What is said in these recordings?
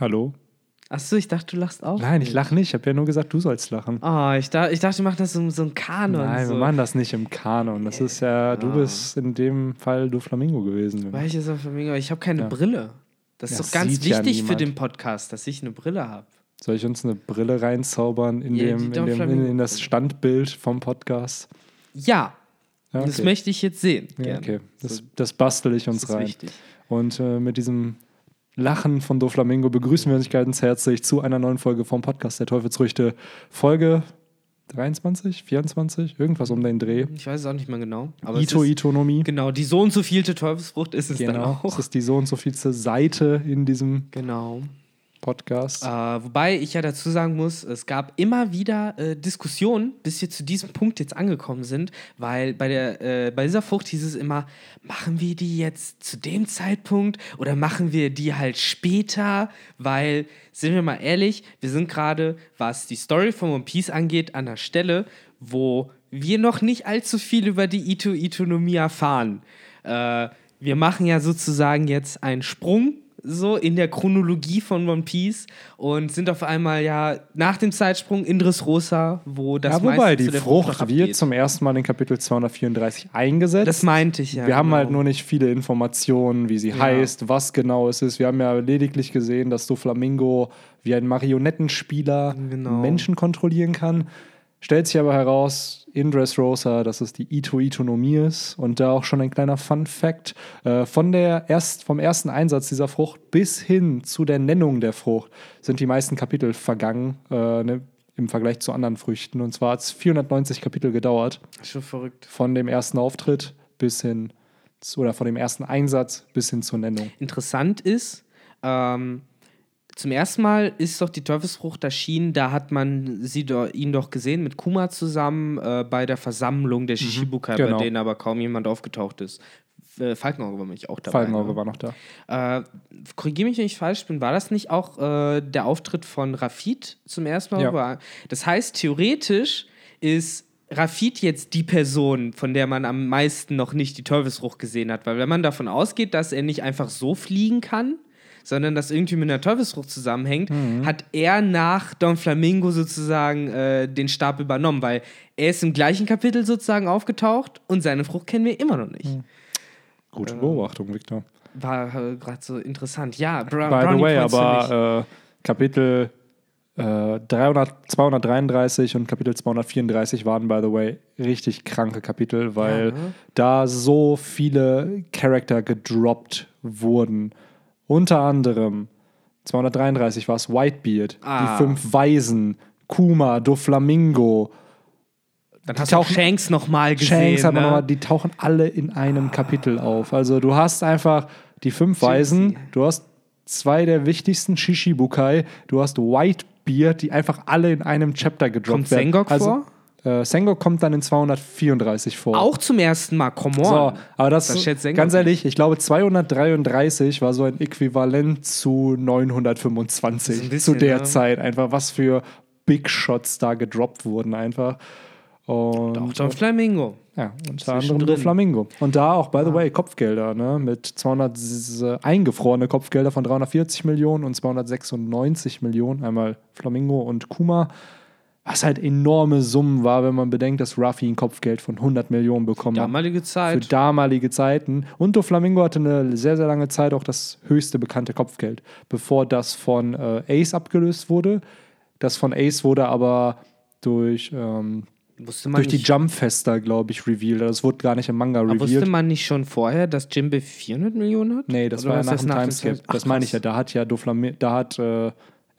Hallo? Achso, ich dachte, du lachst auch. Nein, ich lache nicht. Ich habe ja nur gesagt, du sollst lachen. Oh, ich, da, ich dachte, wir machen das so, so ein Kanon. Nein, so. wir machen das nicht im Kanon. Das ist ja, du Ah. bist in dem Fall du Flamingo gewesen. Welches auf Flamingo? Ich habe keine Ja. Brille. Das ist Ja, doch ganz sieht ja wichtig für den Podcast, dass ich eine Brille habe. Soll ich uns eine Brille reinzaubern in, die dem, in, dem, in, in das. Standbild vom Podcast? Ja, Ja, das okay. möchte ich jetzt sehen. Ja, okay, das, das bastel ich uns das rein. wichtig. Und äh, mit diesem Lachen von Doflamingo begrüßen wir euch ganz herzlich zu einer neuen Folge vom Podcast der Teufelsfrüchte. Folge 23, 24, irgendwas um den Dreh. Ich weiß es auch nicht mehr genau. Aber es Ito Itonomie. genau, die so und so vielte Teufelsfrucht ist es dann Genau. auch. Das ist die so und so vielste Seite in diesem Genau. Podcast. Äh, wobei ich ja dazu sagen muss, es gab immer wieder äh, Diskussionen, bis wir zu diesem Punkt jetzt angekommen sind, weil bei, der, äh, bei dieser Frucht hieß es immer, machen wir die jetzt zu dem Zeitpunkt oder machen wir die halt später, weil, sind wir mal ehrlich, wir sind gerade, was die Story von One Piece angeht, an der Stelle, wo wir noch nicht allzu viel über die Ito-Itonomie erfahren. Äh, wir machen ja sozusagen jetzt einen Sprung so in der Chronologie von One Piece und sind auf einmal ja nach dem Zeitsprung in Dressrosa, wo das ja, wobei, die zu der Frucht noch wird zum ersten Mal in Kapitel 234 eingesetzt. Das meinte ich ja. wir haben genau. halt nur nicht viele Informationen, wie sie Ja. heißt, was genau es ist. Wir haben ja lediglich gesehen, dass Doflamingo wie ein Marionettenspieler Genau. Menschen kontrollieren kann. Stellt sich aber heraus, in Dressrosa, dass es die Ito-Itonomie ist. Und da auch schon ein kleiner Fun-Fact: äh, von der erst, Vom ersten Einsatz dieser Frucht bis hin zu der Nennung der Frucht sind die meisten Kapitel vergangen. Äh, ne, im Vergleich zu anderen Früchten. Und zwar hat es 490 Kapitel gedauert Schon verrückt. von dem ersten Auftritt bis hin zu, oder von dem ersten Einsatz bis hin zur Nennung. Interessant ist, ähm, zum ersten Mal ist doch die Teufelsfrucht erschienen, da hat man sie do, ihn doch gesehen mit Kuma zusammen äh, bei der Versammlung der Shishibukai, genau. bei denen aber kaum jemand aufgetaucht ist. Äh, Falkenauge war nämlich auch dabei. Falkenauge ne? war noch da. Äh, Korrigiere mich, wenn ich falsch bin. War das nicht auch äh, der Auftritt von Rafid zum ersten Mal? Ja. War, das heißt, theoretisch ist Rafid jetzt die Person, von der man am meisten noch nicht die Teufelsfrucht gesehen hat. Weil wenn man davon ausgeht, dass er nicht einfach so fliegen kann, sondern das irgendwie mit einer Teufelsfrucht zusammenhängt, Mhm. hat er nach Don Flamingo sozusagen äh, den Stab übernommen, weil er ist im gleichen Kapitel sozusagen aufgetaucht und seine Frucht kennen wir immer noch nicht. Mhm. Gute Beobachtung, Victor. War äh, gerade so interessant. Ja, Bra By the Brownie way, Points für mich. aber äh, Kapitel äh, 300, 233 und Kapitel 234 waren, by the way, richtig kranke Kapitel, weil Ja, ne? da so viele Charakter gedroppt wurden. Unter anderem 233 war es Whitebeard, Ah. die fünf Weisen, Kuma, Doflamingo, Dann hast du auch tauchen- Shanks nochmal gesehen. Shanks hat man ne? nochmal, die tauchen alle in einem Kapitel auf. Also du hast einfach die fünf Weisen, du hast zwei der wichtigsten Shishibukai, du hast Whitebeard, die einfach alle in einem Chapter gedroppt Kommt werden. Sengok also, vor? Äh, Sengok kommt dann in 234 vor. Auch zum ersten Mal, come on. So, aber das, Das ganz ehrlich, ich glaube 233 war so ein Äquivalent zu 925 So ein bisschen, zu der ne? Zeit. Einfach was für Big Shots da gedroppt wurden einfach. Und Auch Don Flamingo. ja, unter anderem nur Flamingo. Und da auch, by the way, Kopfgelder, ne? Mit 200 s- äh, eingefrorene Kopfgelder von 340 Millionen und 296 Millionen. Einmal Flamingo und Kuma. Was halt enorme Summen war, wenn man bedenkt, dass Ruffy ein Kopfgeld von 100 Millionen bekommen hat. Damalige Für Zeit. damalige Zeiten. Und Doflamingo hatte eine sehr, sehr lange Zeit auch das höchste bekannte Kopfgeld, bevor das von äh, Ace abgelöst wurde. Das von Ace wurde aber durch, ähm, Wusste man, durch die Jumpfester, glaube ich, revealed. Das wurde gar nicht im Manga aber wusste revealed. man nicht schon vorher, dass Jimbe 400 Millionen hat? Nee, das Oder war ja nach das dem Timeskip. Das meine ich ja. Da hat ja Doflami da hat äh,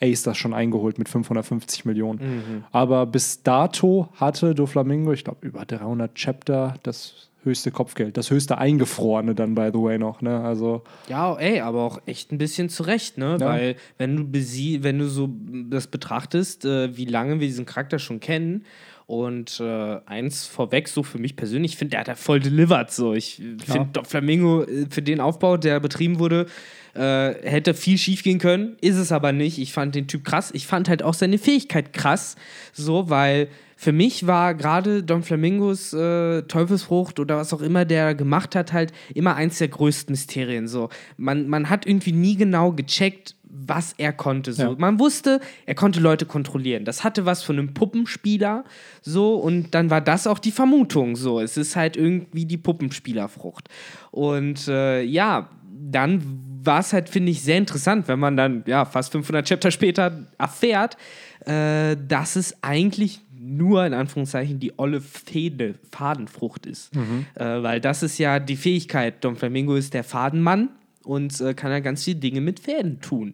Ace das schon eingeholt mit 550 Millionen. Mhm. Aber bis dato hatte Doflamingo, ich glaube, über 300 Chapter das höchste Kopfgeld. Das höchste eingefrorene dann, by the way, noch. Ne? Also, Ja, ey, aber auch echt ein bisschen zurecht, ne? Ja. Weil, wenn du wenn du so das betrachtest, äh, wie lange wir diesen Charakter schon kennen. Und äh, eins vorweg, so für mich persönlich, ich finde, der hat da voll delivered. So. Ich finde, Don Flamingo äh, für den Aufbau, der betrieben wurde, äh, hätte viel schief gehen können. Ist es aber nicht. Ich fand den Typ krass. Ich fand halt auch seine Fähigkeit krass. So, weil für mich war gerade Don Flamingos äh, Teufelsfrucht oder was auch immer der gemacht hat, halt immer eins der größten Mysterien. So. Man, man hat irgendwie nie genau gecheckt, was er konnte. So. Ja. Man wusste, er konnte Leute kontrollieren. Das hatte was von einem Puppenspieler. So, und dann war das auch die Vermutung. So, es ist halt irgendwie die Puppenspielerfrucht. Und äh, ja, dann war es halt, finde ich, sehr interessant, wenn man dann, ja, fast 500 Chapter später erfährt, äh, dass es eigentlich nur in Anführungszeichen die olle Fäde, Fadenfrucht ist. Äh, weil das ist ja die Fähigkeit. Don Flamingo ist der Fadenmann und äh, kann ja ganz viele Dinge mit Fäden tun.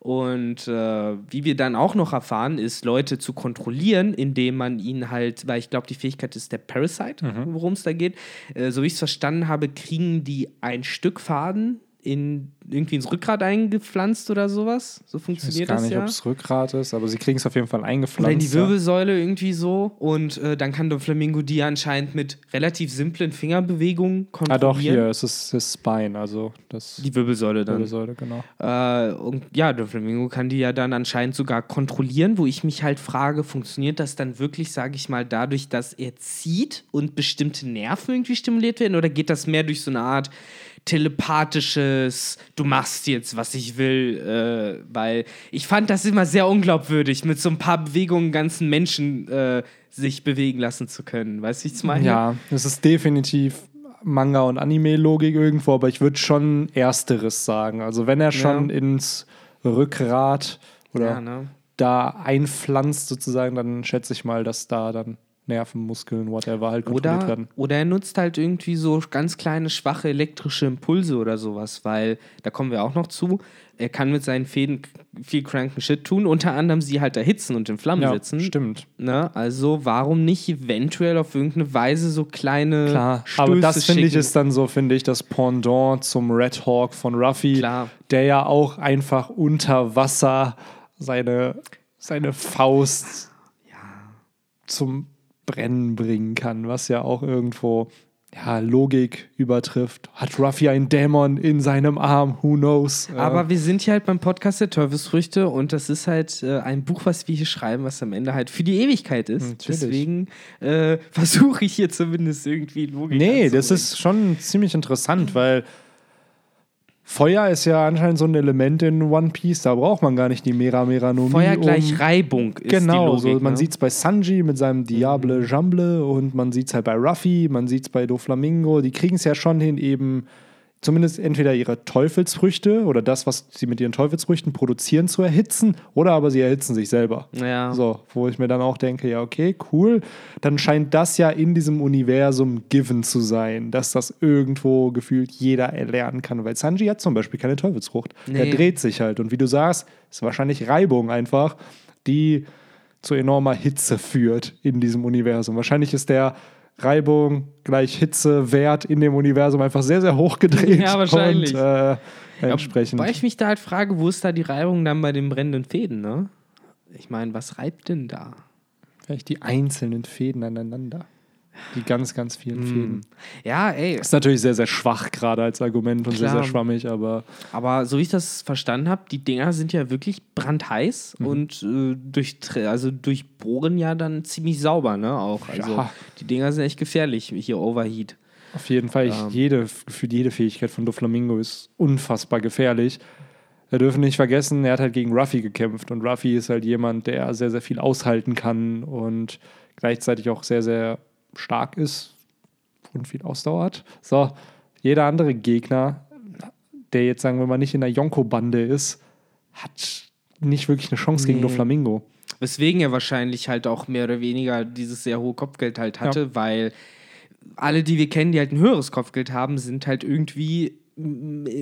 Und äh, wie wir dann auch noch erfahren, ist Leute zu kontrollieren, indem man ihnen halt, weil ich glaube, die Fähigkeit ist der Parasite, worum es da geht. Äh, so wie ich es verstanden habe, kriegen die ein Stück Faden in irgendwie ins Rückgrat eingepflanzt oder sowas. So Ich weiß funktioniert gar das nicht, ja. ob es Rückgrat ist, aber sie kriegen es auf jeden Fall eingepflanzt. Oder in die. Wirbelsäule irgendwie so. Und äh, dann kann Don Flamingo die anscheinend mit relativ simplen Fingerbewegungen kontrollieren. Ah, doch, hier, es ist das Spine, also das Die Wirbelsäule dann. Wirbelsäule, genau. Äh, und ja, Don Flamingo kann die ja dann anscheinend sogar kontrollieren, wo ich mich halt frage, funktioniert das dann wirklich, sage ich mal, dadurch, dass er zieht und bestimmte Nerven irgendwie stimuliert werden? Oder geht das mehr durch so eine Art telepathisches, du machst jetzt, was ich will? Äh, weil ich fand das immer sehr unglaubwürdig, mit so ein paar Bewegungen ganzen Menschen äh, sich bewegen lassen zu können. Weißt du, ich es meine? Ja, es ist definitiv Manga- und Anime-Logik irgendwo, aber ich würde schon Ersteres sagen. Also wenn er schon Ja. ins Rückgrat oder Ja, ne? da einpflanzt sozusagen, dann schätze ich mal, dass da dann Nerven, Muskeln, whatever halt kontrolliert Oder, werden. oder er nutzt halt irgendwie so ganz kleine, schwache elektrische Impulse oder sowas, weil, da kommen wir auch noch zu, er kann mit seinen Fäden viel kranken Shit tun, unter anderem sie halt erhitzen und in Flammen Ja, setzen. stimmt. Ne? Also warum nicht eventuell auf irgendeine Weise so kleine Klar, Stöße aber das finde ich ist dann so, finde ich, das Pendant zum Red Hawk von Ruffy, Klar. der ja auch einfach unter Wasser seine, seine Faust zum Brennen bringen kann, was ja auch irgendwo ja, Logik übertrifft. Hat Ruffy einen Dämon in seinem Arm? Who knows? Äh, Aber wir sind hier halt beim Podcast der Teufelsfrüchte und das ist halt äh, ein Buch, was wir hier schreiben, was am Ende halt für die Ewigkeit ist. Natürlich. Deswegen äh, versuche ich hier zumindest irgendwie Logik Nee, das ist schon ziemlich interessant, weil Feuer ist ja anscheinend so ein Element in One Piece, da braucht man gar nicht die Mera Meranomie. Feuer gleich um Reibung ist Genau, die Logik. so, man ne? sieht es bei Sanji mit seinem Diable Jamble und man sieht es halt bei Ruffy, man sieht es bei Doflamingo. Die kriegen es ja schon hin, eben zumindest entweder ihre Teufelsfrüchte oder das, was sie mit ihren Teufelsfrüchten produzieren, zu erhitzen oder aber sie erhitzen sich selber. Ja. So, wo ich mir dann auch denke, ja, okay, cool. Dann scheint das ja in diesem Universum given zu sein, dass das irgendwo gefühlt jeder erlernen kann. Weil Sanji hat zum Beispiel keine Teufelsfrucht. Nee. dreht sich halt. Und wie du sagst, ist wahrscheinlich Reibung einfach, die zu enormer Hitze führt in diesem Universum. Wahrscheinlich ist der Reibung gleich Hitzewert in dem Universum einfach sehr, sehr hoch gedreht. Ja, wahrscheinlich. Und, äh, entsprechend. Weil ich mich da halt frage, wo ist da die Reibung dann bei den brennenden Fäden, ne? Ich meine, was reibt denn da? Vielleicht die einzelnen Fäden aneinander. Die ganz, ganz vielen Hm. Fäden. Ja, ey, Ist natürlich sehr, sehr schwach gerade als Argument und sehr, Klar. sehr schwammig, aber aber so wie ich das verstanden habe, die Dinger sind ja wirklich brandheiß Mhm. und äh, durch, also durchbohren ja dann ziemlich sauber, ne? Auch. Also Ja. die Dinger sind echt gefährlich, hier Overheat. auf jeden Fall, Ja. jede, für jede Fähigkeit von Doflamingo ist unfassbar gefährlich. Wir dürfen nicht vergessen, er hat halt gegen Ruffy gekämpft und Ruffy ist halt jemand, der sehr, sehr viel aushalten kann und gleichzeitig auch sehr, sehr stark ist und viel Ausdauer hat. So, jeder andere Gegner, der jetzt, sagen wir mal, nicht in der Yonko-Bande ist, hat nicht wirklich eine Chance gegen Nee. Doflamingo. Weswegen er wahrscheinlich halt auch mehr oder weniger dieses sehr hohe Kopfgeld halt hatte, weil alle, die wir kennen, die halt ein höheres Kopfgeld haben, sind halt irgendwie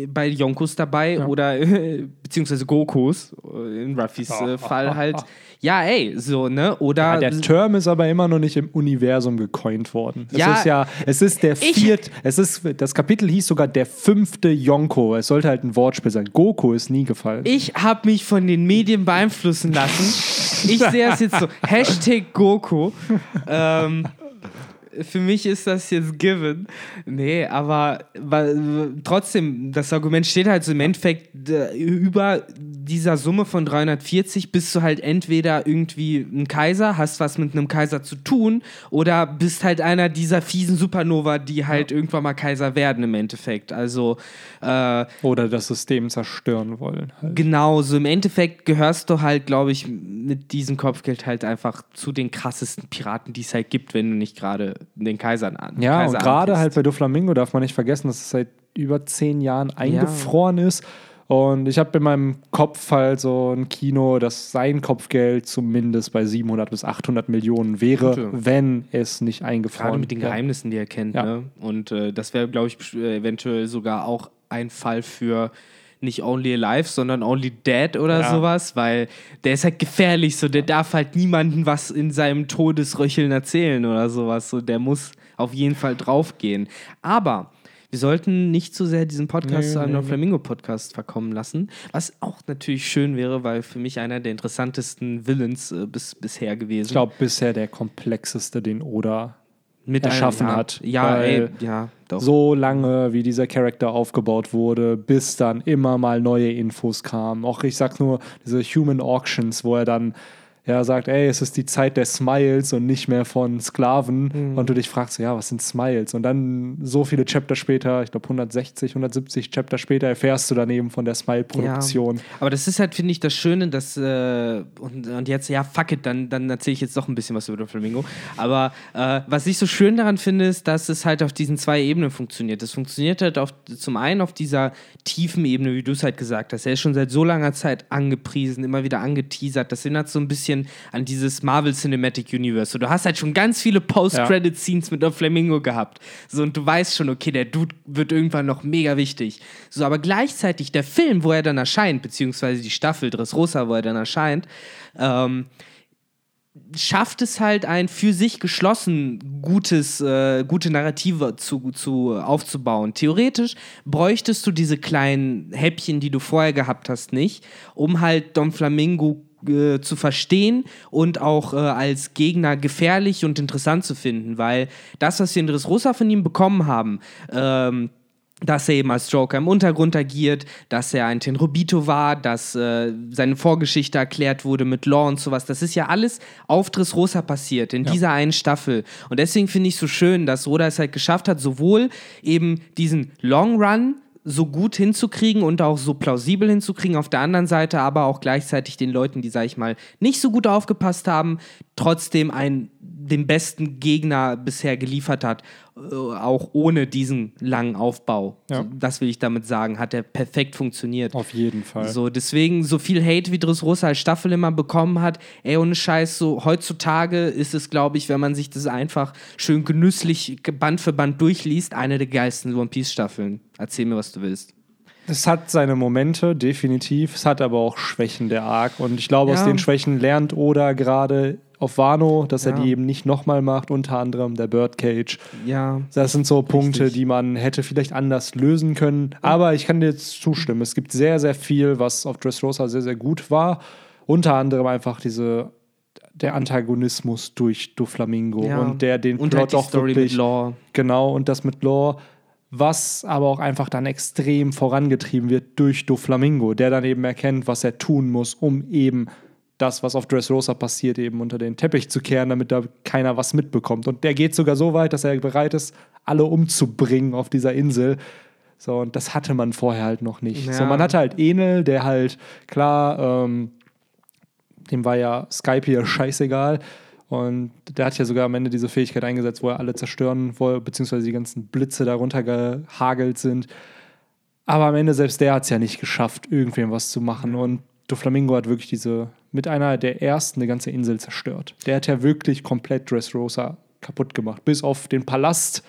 bei Yonkos dabei Ja. oder äh, beziehungsweise Gokos äh, in Ruffys äh, Fall halt. Ja, ey, so, ne? Oder Ja, der Term ist aber immer noch nicht im Universum gecoint worden. Es Ja, ist ja, es ist der vierte, es ist, das Kapitel hieß sogar der fünfte Yonko. Es sollte halt ein Wortspiel sein. Goku ist nie gefallen. Ich habe mich von den Medien beeinflussen lassen. Ich sehe es jetzt so. Hashtag Goku. ähm, für mich ist das jetzt given. Nee, aber weil, trotzdem, das Argument steht halt so im Endeffekt äh, über dieser Summe von 340 bist du halt entweder irgendwie ein Kaiser, hast was mit einem Kaiser zu tun oder bist halt einer dieser fiesen Supernova, die halt ja. irgendwann mal Kaiser werden im Endeffekt. Also äh, oder das System zerstören wollen. Halt. Genau, so im Endeffekt gehörst du halt, glaube ich, mit diesem Kopfgeld halt einfach zu den krassesten Piraten, die es halt gibt, wenn du nicht gerade den Kaisern an. Ja, Kaiser und gerade halt bei Doflamingo darf man nicht vergessen, dass es seit über zehn Jahren eingefroren ja. ist. Und ich habe in meinem Kopf halt so ein Kino, dass sein Kopfgeld zumindest bei 700 bis 800 Millionen wäre, Gute. wenn es nicht eingefroren Gerade mit den Geheimnissen, die er kennt. Ja. Ne? Und äh, das wäre, glaube ich, eventuell sogar auch ein Fall für nicht Only Alive, sondern Only Dead oder ja. sowas, weil der ist halt gefährlich, so der darf halt niemandem was in seinem Todesröcheln erzählen oder sowas, so der muss auf jeden Fall draufgehen. Aber wir sollten nicht zu sehr diesen Podcast nee, zu einem nee. Flamingo-Podcast verkommen lassen, was auch natürlich schön wäre, weil für mich einer der interessantesten Villains äh, bis, bisher gewesen. Ich glaube, bisher der komplexeste, den Oda mit erschaffen einem, ja, hat. Ja, ey, ja, doch. So lange, wie dieser Charakter aufgebaut wurde, bis dann immer mal neue Infos kamen. Auch ich sag nur diese Human Auctions, wo er dann ja, sagt, ey, es ist die Zeit der Smiles und nicht mehr von Sklaven. Mhm. Und du dich fragst, ja, was sind Smiles? Und dann so viele Chapter später, ich glaube 160, 170 Chapter später, erfährst du daneben von der Smile-Produktion. Ja. Aber das ist halt, finde ich, das Schöne, dass, äh, und, und jetzt, ja, fuck it, dann, dann erzähle ich jetzt doch ein bisschen was über den Flamingo. Aber äh, was ich so schön daran finde, ist, dass es halt auf diesen zwei Ebenen funktioniert. Es funktioniert halt auf, zum einen auf dieser tiefen Ebene, wie du es halt gesagt hast. Er ist schon seit so langer Zeit angepriesen, immer wieder angeteasert. Das erinnert so ein bisschen bisschen an dieses Marvel Cinematic Universe. So, du hast halt schon ganz viele Post-Credit-Scenes mit der Flamingo gehabt. So, und du weißt schon, okay, der Dude wird irgendwann noch mega wichtig. So, aber gleichzeitig der Film, wo er dann erscheint, beziehungsweise die Staffel Dressrosa, wo er dann erscheint, ähm, schafft es halt ein für sich geschlossen gutes, äh, gute Narrative zu, zu aufzubauen. Theoretisch bräuchtest du diese kleinen Häppchen, die du vorher gehabt hast, nicht, um halt Don Flamingo äh, zu verstehen und auch äh, als Gegner gefährlich und interessant zu finden, weil das, was wir in Dressrosa von ihm bekommen haben, ähm, dass er eben als Joker im Untergrund agiert, dass er ein Tenrobito war, dass äh, seine Vorgeschichte erklärt wurde mit Law und sowas. Das ist ja alles auf Dressrosa passiert, in ja. dieser einen Staffel. Und deswegen finde ich so schön, dass Roda es halt geschafft hat, sowohl eben diesen Long Run so gut hinzukriegen und auch so plausibel hinzukriegen. Auf der anderen Seite aber auch gleichzeitig den Leuten, die, sag ich mal, nicht so gut aufgepasst haben, trotzdem einen, den besten Gegner bisher geliefert hat, äh, auch ohne diesen langen Aufbau. Ja. Das will ich damit sagen, hat er perfekt funktioniert. Auf jeden Fall. So, deswegen, so viel Hate wie Dressrosa als Staffel immer bekommen hat, ey, ohne Scheiß, so heutzutage ist es, glaube ich, wenn man sich das einfach schön genüsslich Band für Band durchliest, eine der geilsten One Piece Staffeln. Erzähl mir, was du willst. Es hat seine Momente, definitiv. Es hat aber auch Schwächen, der Arc. Und ich glaube, ja. aus den Schwächen lernt Oda gerade auf Wano, dass ja. er die eben nicht nochmal macht, unter anderem der Birdcage. Ja. Das sind so Punkte, richtig. die man hätte vielleicht anders lösen können. Aber ich kann dir jetzt zustimmen. Es gibt sehr, sehr viel, was auf Dressrosa sehr, sehr gut war. Unter anderem einfach diese der Antagonismus durch Doflamingo ja. und der den und Plot halt auch Story wirklich, mit Law. genau und das mit Law was aber auch einfach dann extrem vorangetrieben wird durch Doflamingo, der dann eben erkennt, was er tun muss, um eben das, was auf Dressrosa passiert, eben unter den Teppich zu kehren, damit da keiner was mitbekommt. Und der geht sogar so weit, dass er bereit ist, alle umzubringen auf dieser Insel. So, und das hatte man vorher halt noch nicht. Ja. So, man hatte halt Enel, der halt, klar, ähm, dem war ja Skype hier scheißegal. Und der hat ja sogar am Ende diese Fähigkeit eingesetzt, wo er alle zerstören wollte, beziehungsweise die ganzen Blitze darunter gehagelt sind. Aber am Ende selbst der hat es ja nicht geschafft, irgendwem was zu machen. Und Doflamingo hat wirklich diese, mit einer der ersten, eine ganze Insel zerstört. Der hat ja wirklich komplett Dressrosa kaputt gemacht. Bis auf den Palast,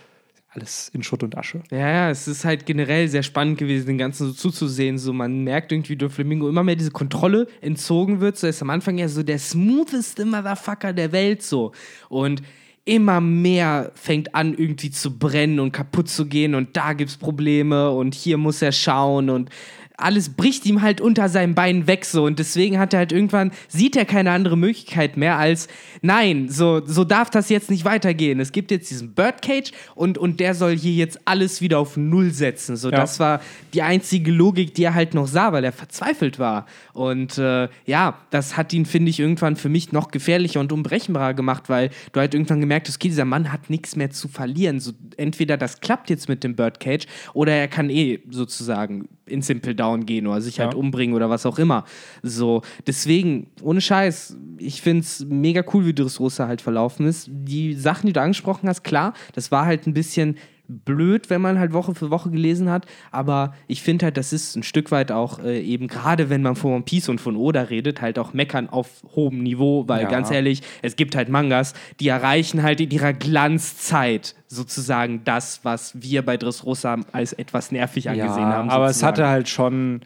alles in Schutt und Asche. Ja, ja, es ist halt generell sehr spannend gewesen, den Ganzen so zuzusehen. So, man merkt irgendwie, wie Flamingo immer mehr diese Kontrolle entzogen wird. So ist am Anfang ja so der smootheste Motherfucker der Welt so. Und immer mehr fängt an, irgendwie zu brennen und kaputt zu gehen und da gibt es Probleme und hier muss er schauen und alles bricht ihm halt unter seinen Beinen weg so und deswegen hat er halt irgendwann sieht er keine andere Möglichkeit mehr als nein, so so darf das jetzt nicht weitergehen. Es gibt jetzt diesen Birdcage und und der soll hier jetzt alles wieder auf null setzen. So Ja. das war die einzige Logik, die er halt noch sah, weil er verzweifelt war. Und äh, ja, das hat ihn finde ich irgendwann für mich noch gefährlicher und unberechenbarer gemacht, weil du halt irgendwann gemerkt hast, okay, dieser Mann hat nichts mehr zu verlieren. So entweder das klappt jetzt mit dem Birdcage oder er kann eh sozusagen in Simple Down gehen oder sich halt Ja. umbringen oder was auch immer. So, deswegen, ohne Scheiß, ich finde es mega cool, wie Dressrosa halt verlaufen ist. Die Sachen, die du angesprochen hast, klar, das war halt ein bisschen blöd, wenn man halt Woche für Woche gelesen hat, aber ich finde halt, das ist ein Stück weit auch äh, eben, gerade wenn man von One Piece und von Oda redet, halt auch meckern auf hohem Niveau, weil Ja. ganz ehrlich, es gibt halt Mangas, die erreichen halt in ihrer Glanzzeit sozusagen das, was wir bei Dressrosa als etwas nervig angesehen haben. aber es sozusagen. hatte halt schon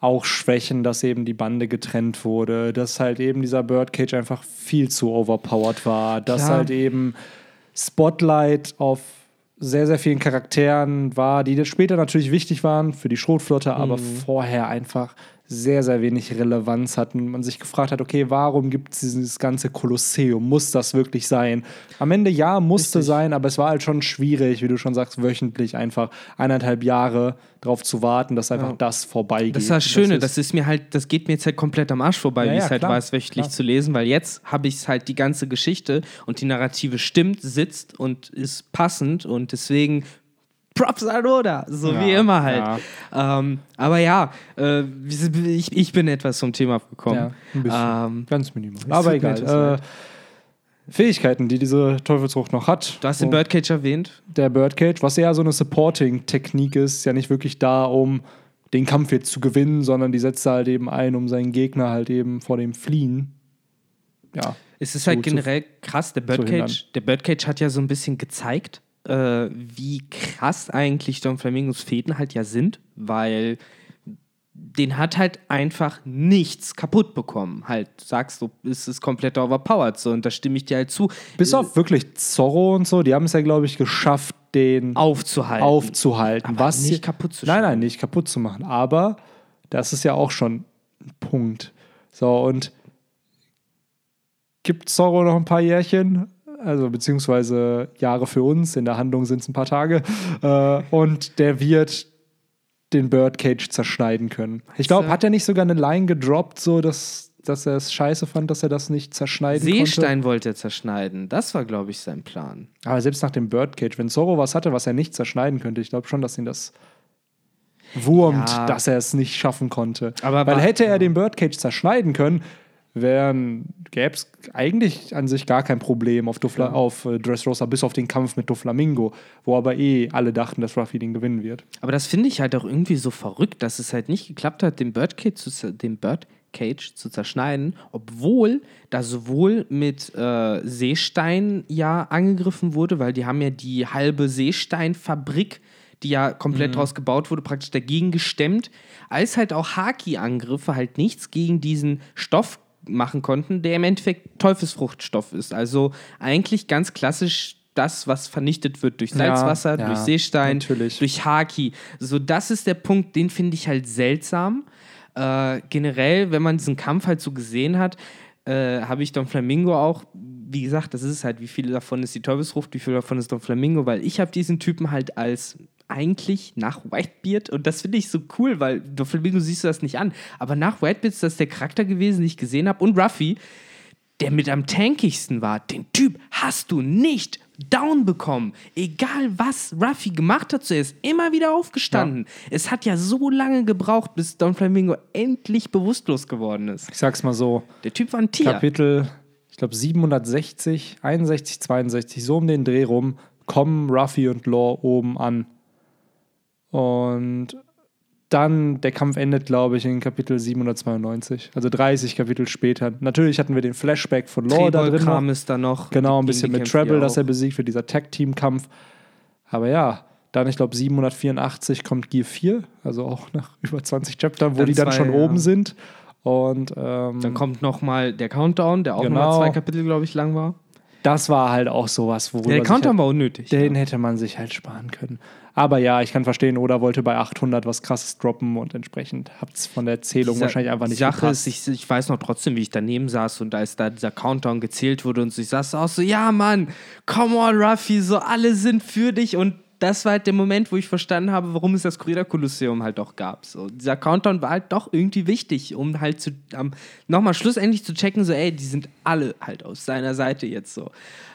auch Schwächen, dass eben die Bande getrennt wurde, dass halt eben dieser Birdcage einfach viel zu overpowered war, dass Klar. halt eben Spotlight auf sehr, sehr vielen Charakteren war, die später natürlich wichtig waren für die Schrotflotte, aber vorher einfach sehr, sehr wenig Relevanz hatten. Man sich gefragt hat, okay, warum gibt es dieses ganze Kolosseum? Muss das wirklich sein? Am Ende ja, musste Richtig. sein, aber es war halt schon schwierig, wie du schon sagst, wöchentlich einfach eineinhalb Jahre drauf zu warten, dass einfach Ja. das vorbeigeht. Das ist das Schöne, ist- das ist mir halt, das geht mir jetzt halt komplett am Arsch vorbei, Ja, wie ja, es halt klar, war, es wöchentlich klar. zu lesen, weil jetzt habe ich halt die ganze Geschichte und die Narrative stimmt, sitzt und ist passend und deswegen Props an Oda, so Ja, wie immer halt. Ähm, aber ja, äh, ich, ich bin etwas zum Thema gekommen. Ja. Ähm, Ganz minimal. Aber egal. Äh. Fähigkeiten, die diese Teufelsfrucht noch hat. du hast den Wo- Birdcage erwähnt. der Birdcage, was eher so eine Supporting-Technik ist, ist ja nicht wirklich da, um den Kampf jetzt zu gewinnen, sondern die setzt er halt eben ein, um seinen Gegner halt eben vor dem Fliehen. Ja. Es ist halt generell krass. Der. Birdcage, der Birdcage hat ja so ein bisschen gezeigt, äh, wie krass eigentlich Don Flamingos Fäden halt ja sind, weil den hat halt einfach nichts kaputt bekommen. Halt, sagst du, es ist komplett overpowered so und da stimme ich dir halt zu. Bis auf wirklich Zorro und so, die haben es ja, glaube ich, geschafft, den aufzuhalten. aufzuhalten. Aber was nicht kaputt zu Nein, nein, schlagen. nicht kaputt zu machen. Aber das ist ja auch schon ein Punkt. So, und gibt Zorro noch ein paar Jährchen? Also, beziehungsweise Jahre für uns. In der Handlung sind es ein paar Tage. Äh, und der wird den Birdcage zerschneiden können. Ich glaube, du? hat er nicht sogar eine Line gedroppt, so dass, dass er es scheiße fand, dass er das nicht zerschneiden konnte? Seestein wollte er zerschneiden. Das war, glaube ich, sein Plan. Aber selbst nach dem Birdcage, wenn Zorro was hatte, was er nicht zerschneiden könnte, ich glaube schon, dass ihn das wurmt, Ja. dass er es nicht schaffen konnte. Aber Weil hätte er den Birdcage zerschneiden können, gäbe es eigentlich an sich gar kein Problem auf, Dofla auf äh, Dressrosa, bis auf den Kampf mit Doflamingo, wo aber eh alle dachten, dass Ruffy den gewinnen wird. Aber das finde ich halt auch irgendwie so verrückt, dass es halt nicht geklappt hat, den Birdcage zu, den Birdcage zu zerschneiden, obwohl da sowohl mit äh, Seestein ja angegriffen wurde, weil die haben ja die halbe Seesteinfabrik, die ja komplett draus gebaut wurde, praktisch dagegen gestemmt, als halt auch Haki-Angriffe halt nichts gegen diesen Stoff machen konnten, der im Endeffekt Teufelsfruchtstoff ist. Also eigentlich ganz klassisch das, was vernichtet wird durch Salzwasser, ja, durch Seestein, natürlich. durch Haki. So, das ist der Punkt, den finde ich halt seltsam. Äh, generell, wenn man diesen Kampf halt so gesehen hat, äh, habe ich Don Flamingo auch, wie gesagt, das ist halt, wie viel davon ist die Teufelsfrucht, wie viel davon ist Don Flamingo, weil ich habe diesen Typen halt als eigentlich nach Whitebeard und das finde ich so cool, weil Don Flamingo siehst du das nicht an, aber nach Whitebeard ist das der Charakter gewesen, den ich gesehen habe und Ruffy, der mit am tankigsten war. Den Typ hast du nicht down bekommen. Egal was Ruffy gemacht hat, er ist immer wieder aufgestanden. Es hat ja so lange gebraucht, bis Don Flamingo endlich bewusstlos geworden ist. Ich sag's mal so: Der Typ war ein Tier. Kapitel, ich glaube 760, 61, 62, so um den Dreh rum, kommen Ruffy und Law oben an. Und dann, der Kampf endet, glaube ich, in Kapitel 792, also 30 Kapitel später. Natürlich hatten wir den Flashback von Law da drin. Noch. Ist da noch. Genau, ein bisschen mit Treble, dass er besiegt wird, dieser Tag-Team-Kampf. Aber ja, dann, ich glaube, 784 kommt Gear 4, also auch nach über 20 Chaptern, wo Dann die dann zwei, schon ja. oben sind. Und ähm, Dann kommt noch mal der Countdown, der auch Genau. nochmal zwei Kapitel, glaube ich, lang war. das war halt auch sowas, wo Der Countdown war unnötig. Den ja. hätte man sich halt sparen können. Aber ja, ich kann verstehen, Oda wollte bei 800 was krasses droppen und entsprechend hat es von der Zählung Dieser- wahrscheinlich einfach nicht Die Sache gepasst. ist, ich, ich weiß noch trotzdem, wie ich daneben saß und als da dieser Countdown gezählt wurde und so, ich saß auch so, ja Mann, come on Ruffy, so alle sind für dich und das war halt der Moment, wo ich verstanden habe, warum es das Corrida Kolosseum halt doch gab. So, dieser Countdown war halt doch irgendwie wichtig, um halt zu, ähm, nochmal schlussendlich zu checken, so, ey, die sind alle halt aus seiner Seite jetzt so.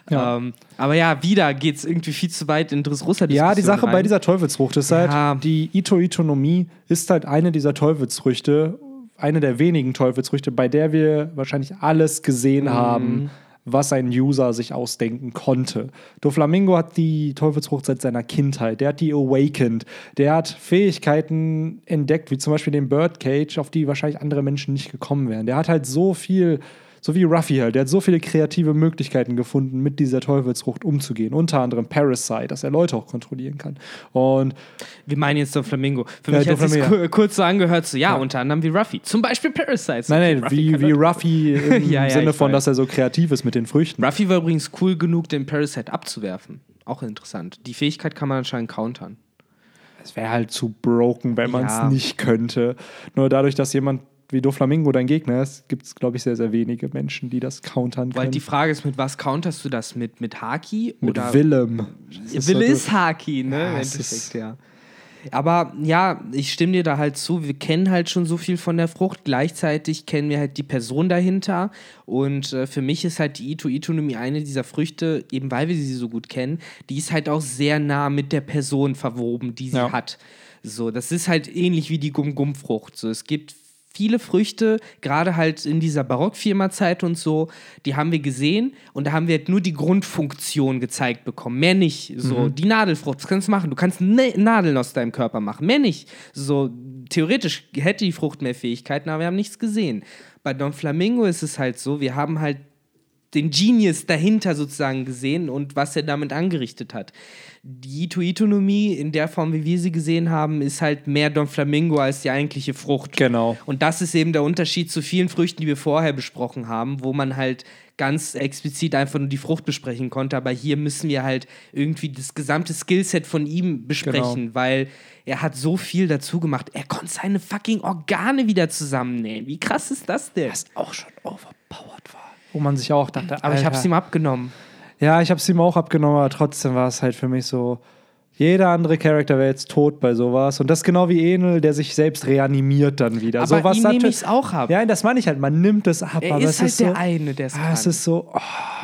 Ja. Ähm, aber ja, wieder geht es irgendwie viel zu weit in Dressrosa. Ja, die Sache bei dieser Teufelsfrucht ist halt, Ja. die Ito-Itonomie ist halt eine dieser Teufelsfrüchte, eine der wenigen Teufelsfrüchte, bei der wir wahrscheinlich alles gesehen Mhm. haben, was ein User sich ausdenken konnte. Doflamingo hat die Teufelsfrucht seit seiner Kindheit, der hat die awakened, der hat Fähigkeiten entdeckt, wie zum Beispiel den Birdcage, auf die wahrscheinlich andere Menschen nicht gekommen wären. Der hat halt so viel, so wie Ruffy halt, der hat so viele kreative Möglichkeiten gefunden, mit dieser Teufelsfrucht umzugehen. Unter anderem Parasite, dass er Leute auch kontrollieren kann. Und Wir meinen jetzt Don Flamingo. Für Ja, mich hat es kurz so angehört, so ja, Ja. unter anderem wie Ruffy. Zum Beispiel Parasites. nein, nein, Ruffy wie, wie Ruffy im Ja, ja, Sinne von, dass er so kreativ ist mit den Früchten. Ruffy war übrigens cool genug, den Parasite abzuwerfen. Auch interessant. Die Fähigkeit kann man anscheinend countern. Es wäre halt zu broken, wenn man es Ja. nicht könnte. Nur dadurch, dass jemand wie Doflamingo dein Gegner ist, gibt es, glaube ich, sehr, sehr wenige Menschen, die das countern Weil können. die Frage ist, mit was counterst du das? Mit, mit Haki? mit oder Willem. Das Wille so- ist Haki, ne? Ja, Im Endeffekt, ist- ja. Aber ja, ich stimme dir da halt zu. Wir kennen halt schon so viel von der Frucht. Gleichzeitig kennen wir halt die Person dahinter. Und äh, für mich ist halt die Ito-Itonomie eine dieser Früchte, eben weil wir sie so gut kennen, die ist halt auch sehr nah mit der Person verwoben, die sie Ja. hat. So, das ist halt ähnlich wie die Gum-Gum-Frucht. So, es gibt viele Früchte, gerade halt in dieser Barockfirma-Zeit und so, die haben wir gesehen und da haben wir halt nur die Grundfunktion gezeigt bekommen. Mehr nicht. So, die Nadelfrucht, das kannst du machen. Du kannst ne Nadeln aus deinem Körper machen. Mehr nicht. So, theoretisch hätte die Frucht mehr Fähigkeiten, aber wir haben nichts gesehen. Bei Don Flamingo ist es halt so, wir haben halt den Genius dahinter sozusagen gesehen und was er damit angerichtet hat. Die Ito-Itonomie in der Form, wie wir sie gesehen haben, ist halt mehr Don Flamingo als die eigentliche Frucht. Genau. Und das ist eben der Unterschied zu vielen Früchten, die wir vorher besprochen haben, wo man halt ganz explizit einfach nur die Frucht besprechen konnte. Aber hier müssen wir halt irgendwie das gesamte Skillset von ihm besprechen, weil er hat so viel dazu gemacht. Er konnte seine fucking Organe wieder zusammennähen. Wie krass ist das denn? Was auch schon overpowered war. Wo man sich auch dachte, Aber ich habe Alter. es ihm abgenommen. Ja, ich habe es ihm auch abgenommen, aber trotzdem war es halt für mich so. Jeder andere Charakter wäre jetzt tot bei sowas. Und das ist genau wie Enel, der sich selbst reanimiert dann wieder. Aber sowas ihm nehme ich es auch ab. Ja, das meine ich halt. Man nimmt es ab. er aber ist es halt ist so, der eine, der es ah, es ist so. Oh,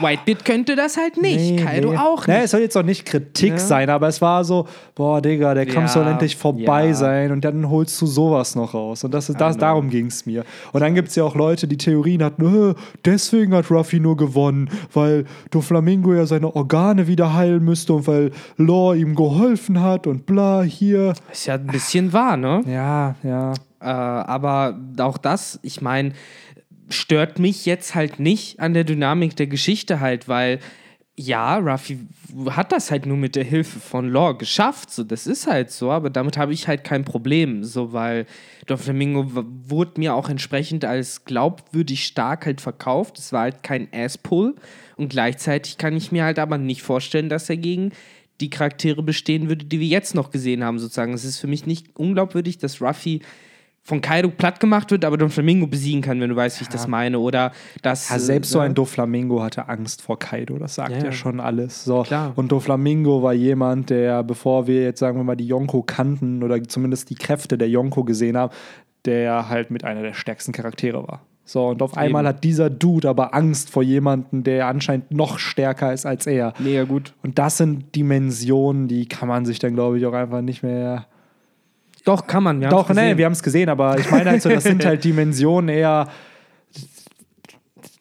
Whitebeard könnte das halt nicht. Kaido auch Nee, nicht. es soll jetzt auch nicht Kritik Ja. sein, aber es war so, boah, Digga, der Kampf Ja, soll endlich vorbei ja. sein und dann holst du sowas noch raus. Und das das, darum ging es mir. Und dann gibt es ja auch Leute, die Theorien hatten, "Äh, deswegen hat Ruffy nur gewonnen, weil Doflamingo ja seine Organe wieder heilen müsste und weil Law ihm geholfen hat und bla, hier. Ist ja ein bisschen wahr, ne? Ja, ja. Äh, aber auch das, ich meine, stört mich jetzt halt nicht an der Dynamik der Geschichte halt, weil ja, Ruffy hat das halt nur mit der Hilfe von Law geschafft, so das ist halt so, aber damit habe ich halt kein Problem, so weil Don Flamingo w- wurde mir auch entsprechend als glaubwürdig stark halt verkauft, es war halt kein Asspull und gleichzeitig kann ich mir halt aber nicht vorstellen, dass er gegen die Charaktere bestehen würde, die wir jetzt noch gesehen haben, sozusagen. Es ist für mich nicht unglaubwürdig, dass Ruffy von Kaido platt gemacht wird, aber Don Flamingo besiegen kann, wenn du weißt, wie ich das meine. Oder dass. Ja, selbst so äh, ein Doflamingo hatte Angst vor Kaido, das sagt Ja, ja, ja. schon alles. So. Klar. Und Doflamingo war jemand, der, bevor wir jetzt sagen wir mal die Yonko kannten oder zumindest die Kräfte der Yonko gesehen haben, der halt mit einer der stärksten Charaktere war. So, und auf einmal Eben. hat dieser Dude aber Angst vor jemandem, der anscheinend noch stärker ist als er. Mega gut. Und das sind Dimensionen, die kann man sich dann, glaube ich, auch einfach nicht mehr Doch, kann man. Wir doch, nee, wir haben es gesehen, aber ich meine halt so, das sind halt Dimensionen eher.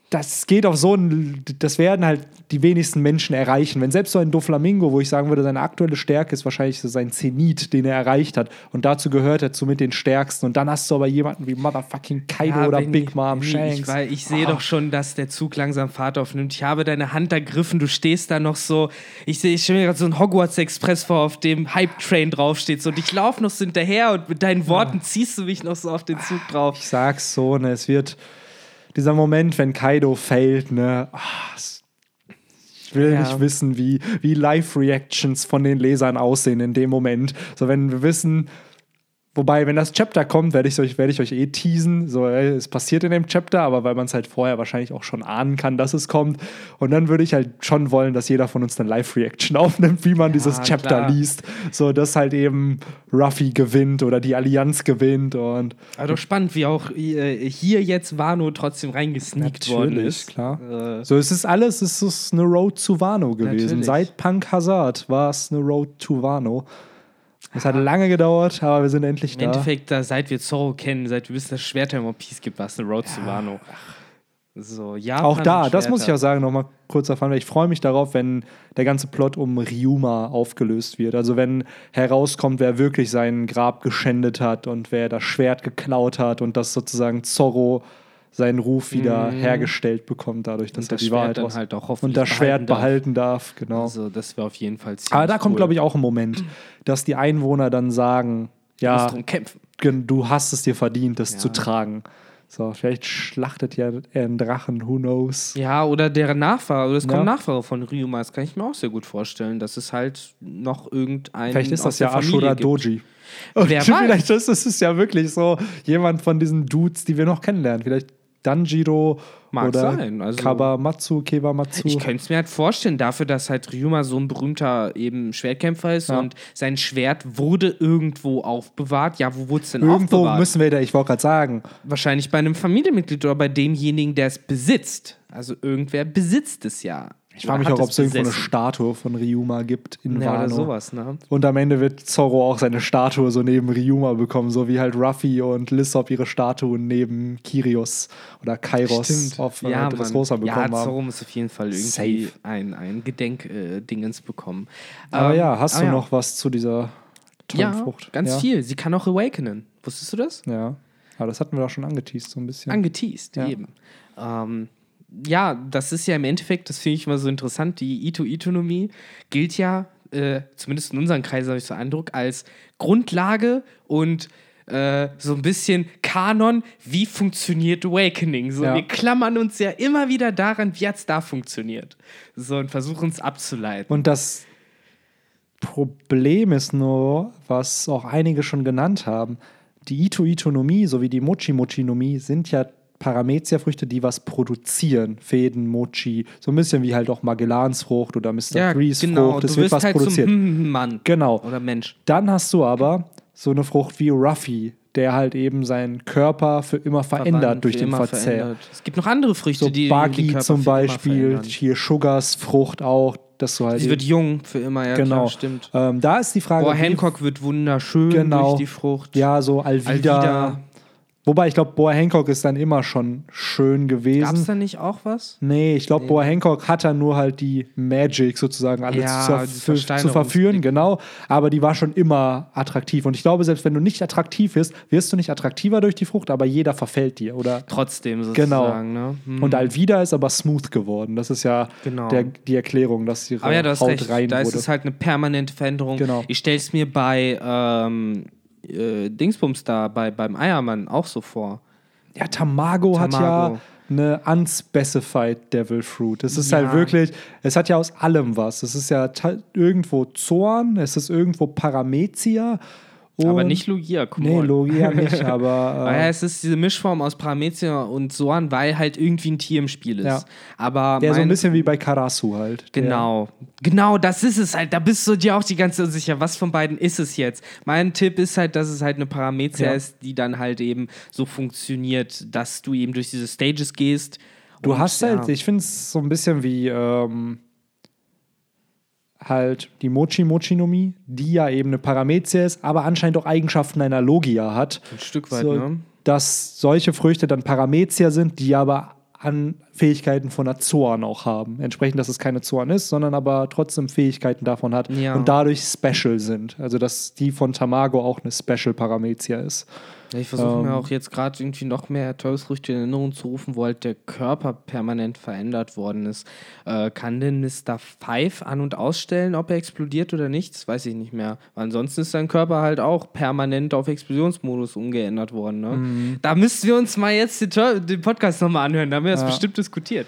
Das geht auf so ein. Das werden halt die wenigsten Menschen erreichen. Wenn selbst so ein Doflamingo, wo ich sagen würde, seine aktuelle Stärke ist wahrscheinlich so sein Zenit, den er erreicht hat. Und dazu gehört er zu mit den Stärksten. Und dann hast du aber jemanden wie Motherfucking Kaido Ja, oder Big Mom wenn Shanks. Ich, weil ich sehe Oh. doch schon, dass der Zug langsam Fahrt aufnimmt. Ich habe deine Hand ergriffen, du stehst da noch so. Ich sehe, ich stelle mir gerade so einen Hogwarts Express vor, auf dem Hype Train draufsteht. So, und ich laufe noch so hinterher und mit deinen Worten ziehst du mich noch so auf den Zug drauf. Ich sag's so, ne, es wird dieser Moment, wenn Kaido fällt, ne, ah, Ich will Ja. nicht wissen, wie, wie Live-Reactions von den Lesern aussehen in dem Moment. So, wenn wir wissen, wobei, wenn das Chapter kommt, werde ich euch, werde ich euch eh teasen. So, ey, es passiert in dem Chapter, aber weil man es halt vorher wahrscheinlich auch schon ahnen kann, dass es kommt. Und dann würde ich halt schon wollen, dass jeder von uns eine Live-Reaction aufnimmt, wie man dieses Chapter klar. liest. So, dass halt eben Ruffy gewinnt oder die Allianz gewinnt und doch spannend, wie auch äh, hier jetzt Wano trotzdem reingesneakt worden ist. klar. Äh, So, es ist alles, es ist eine Road to Wano gewesen. Natürlich. Seit Punk Hazard war es eine Road to Wano. Es hat lange gedauert, aber wir sind endlich Im da. Endeffekt, da, seit wir Zorro kennen, seit wir wissen, dass Schwerter im One Piece gibt, war es eine Road to Wano. So, Japan Auch da, das muss ich auch sagen, nochmal kurz davon. Ich freue mich darauf, wenn der ganze Plot um Ryuma aufgelöst wird. Also wenn herauskommt, wer wirklich sein Grab geschändet hat und wer das Schwert geklaut hat und dass sozusagen Zorro seinen Ruf wieder hergestellt bekommt, dadurch, dass er das die Schwert Wahrheit dann halt auch und das Schwert behalten darf. darf. Genau. Also, das wäre auf jeden Fall ziemlich Aber da kommt, cool. glaube ich, auch ein Moment, dass die Einwohner dann sagen, ja, du hast es dir verdient, das Ja. zu tragen. So, vielleicht schlachtet ja er einen Drachen, who knows. Ja, oder deren Nachfahre, oder es kommt Ja. Nachfahre von Ryuma, das kann ich mir auch sehr gut vorstellen, dass es halt noch irgendein Vielleicht ist das ja Ashura. Doji. Und Wer vielleicht ist es ist ja wirklich so jemand von diesen Dudes, die wir noch kennenlernen. Vielleicht Danjiro Mag oder sein, also- Kabamatsu, Kebamatsu. Ich könnte es mir halt vorstellen, dafür, dass halt Ryuma so ein berühmter eben Schwertkämpfer ist Ja. und sein Schwert wurde irgendwo aufbewahrt. Ja, wo wurde es denn Irgendwo aufbewahrt? müssen wir da, ich wollte gerade sagen, Wahrscheinlich bei einem Familienmitglied oder bei demjenigen, der es besitzt. Also irgendwer besitzt es ja. Ich frage mich Oder auch, ob es irgendwo eine. Statue von Ryuma gibt in Ja, oder Wano. sowas, ne? Und am Ende wird Zorro auch seine Statue so neben Ryuma bekommen, so wie halt Ruffy und Lissop ihre Statuen neben Kyrios oder Kairos auf äh, ja, Dressrosa bekommen ja, haben. Zorro muss auf jeden Fall irgendwie Safe. ein, ein Gedenkdingens bekommen. Aber Ähm, ja, hast aber du ja. noch was zu dieser tollen Ja, Frucht? ganz ja. viel. Sie kann auch awakenen. Wusstest du das? Ja. Aber das hatten wir doch schon angeteased, so ein bisschen. Angeteased, Ja. eben. Ähm, ja, das ist ja im Endeffekt, das finde ich immer so interessant, die Ito-Itonomie gilt ja, äh, zumindest in unseren Kreisen habe ich so Eindruck, als Grundlage und äh, so ein bisschen Kanon, wie funktioniert Awakening. So, Ja. Wir klammern uns ja immer wieder daran, wie hat es da funktioniert. So, und versuchen es abzuleiten. Und das Problem ist nur, was auch einige schon genannt haben, die Ito-Itonomie sowie die Mochi-Mochinomie sind ja Paramezia-Früchte, die was produzieren. Fäden, Mochi, so ein bisschen wie halt auch Magellansfrucht oder Mr. ja, Freeze genau. Frucht. Du wird was halt produziert. zum Mann Genau. oder Mensch. Dann hast du aber so eine Frucht wie Ruffy, der halt eben seinen Körper für immer verändert Verwandt, durch den Verzehr. verändert. Es gibt noch andere Früchte, So die Buggy den zum Beispiel, hier Sugars Frucht auch, dass du halt Sie wird jung für immer, ja genau. klar, stimmt. Ähm, da ist die Frage, Boah, Hancock wird wunderschön Genau. durch die Frucht. ja so Alvida. Alvida. Wobei ich glaube, Boa Hancock ist dann immer schon schön Gab es gewesen. da nicht auch was? Nee, ich glaube, Boa Hancock hat dann nur halt die Magic sozusagen alle Ja, zu, zu, verführen, genau. Aber die war schon immer attraktiv. Und ich glaube, selbst wenn du nicht attraktiv bist, wirst du nicht attraktiver durch die Frucht, aber jeder verfällt dir. Oder Trotzdem Genau. sozusagen. Ne? Hm. Und Alvida ist aber smooth geworden. Das ist ja Genau. der, die Erklärung, dass ihre Aber ja, du hast Haut recht. rein Da ist wurde. es halt eine permanente Veränderung. Genau. Ich stelle es mir bei ähm, äh, Dingsbums da, bei, beim Eiermann auch so vor. ja, Tamago, hat ja Tamago. eine unspecified Devil Fruit. Es ist Ja. halt wirklich, es hat ja aus allem was. Es ist ja irgendwo Zorn, es ist irgendwo Paramezia. Aber und- nicht Logia, guck Nee, mal. Logia nicht, aber. Aber ja, Äh, es ist diese Mischform aus Paramezia und Soan, weil halt irgendwie ein Tier im Spiel ist. Ja. Aber der so ein mein- bisschen wie bei Karasu halt. Der- Genau. Genau, das ist es halt. Da bist du dir auch die ganze Zeit unsicher, was von beiden ist es jetzt. Mein Tipp ist halt, dass es halt eine Paramezia Ja. ist, die dann halt eben so funktioniert, dass du eben durch diese Stages gehst. Du hast halt, ich finde es so ein bisschen wie ähm, halt die Mochi-Mochinomie, die ja eben eine Paramezia ist, aber anscheinend auch Eigenschaften einer Logia hat. ein Stück weit, so, ne? dass solche Früchte dann Paramezia sind, die aber an Fähigkeiten von einer Zoan auch haben. Entsprechend, dass es keine Zoan ist, sondern aber trotzdem Fähigkeiten davon hat Ja. und dadurch special sind. Also, dass die von Tamago auch eine Special Paramezia ist. Ja, ich versuche Ähm. mir auch jetzt gerade irgendwie noch mehr Teufelsfrüchte in Erinnerung zu rufen, wo halt der Körper permanent verändert worden ist. Äh, kann denn Mr. Five an- und ausstellen, ob er explodiert oder nicht? Das weiß ich nicht mehr. Weil ansonsten ist sein Körper halt auch permanent auf Explosionsmodus umgeändert worden. Ne? Mhm. Da müssten wir uns mal jetzt den, den Podcast nochmal anhören. Da haben wir das Ja. Diskutiert.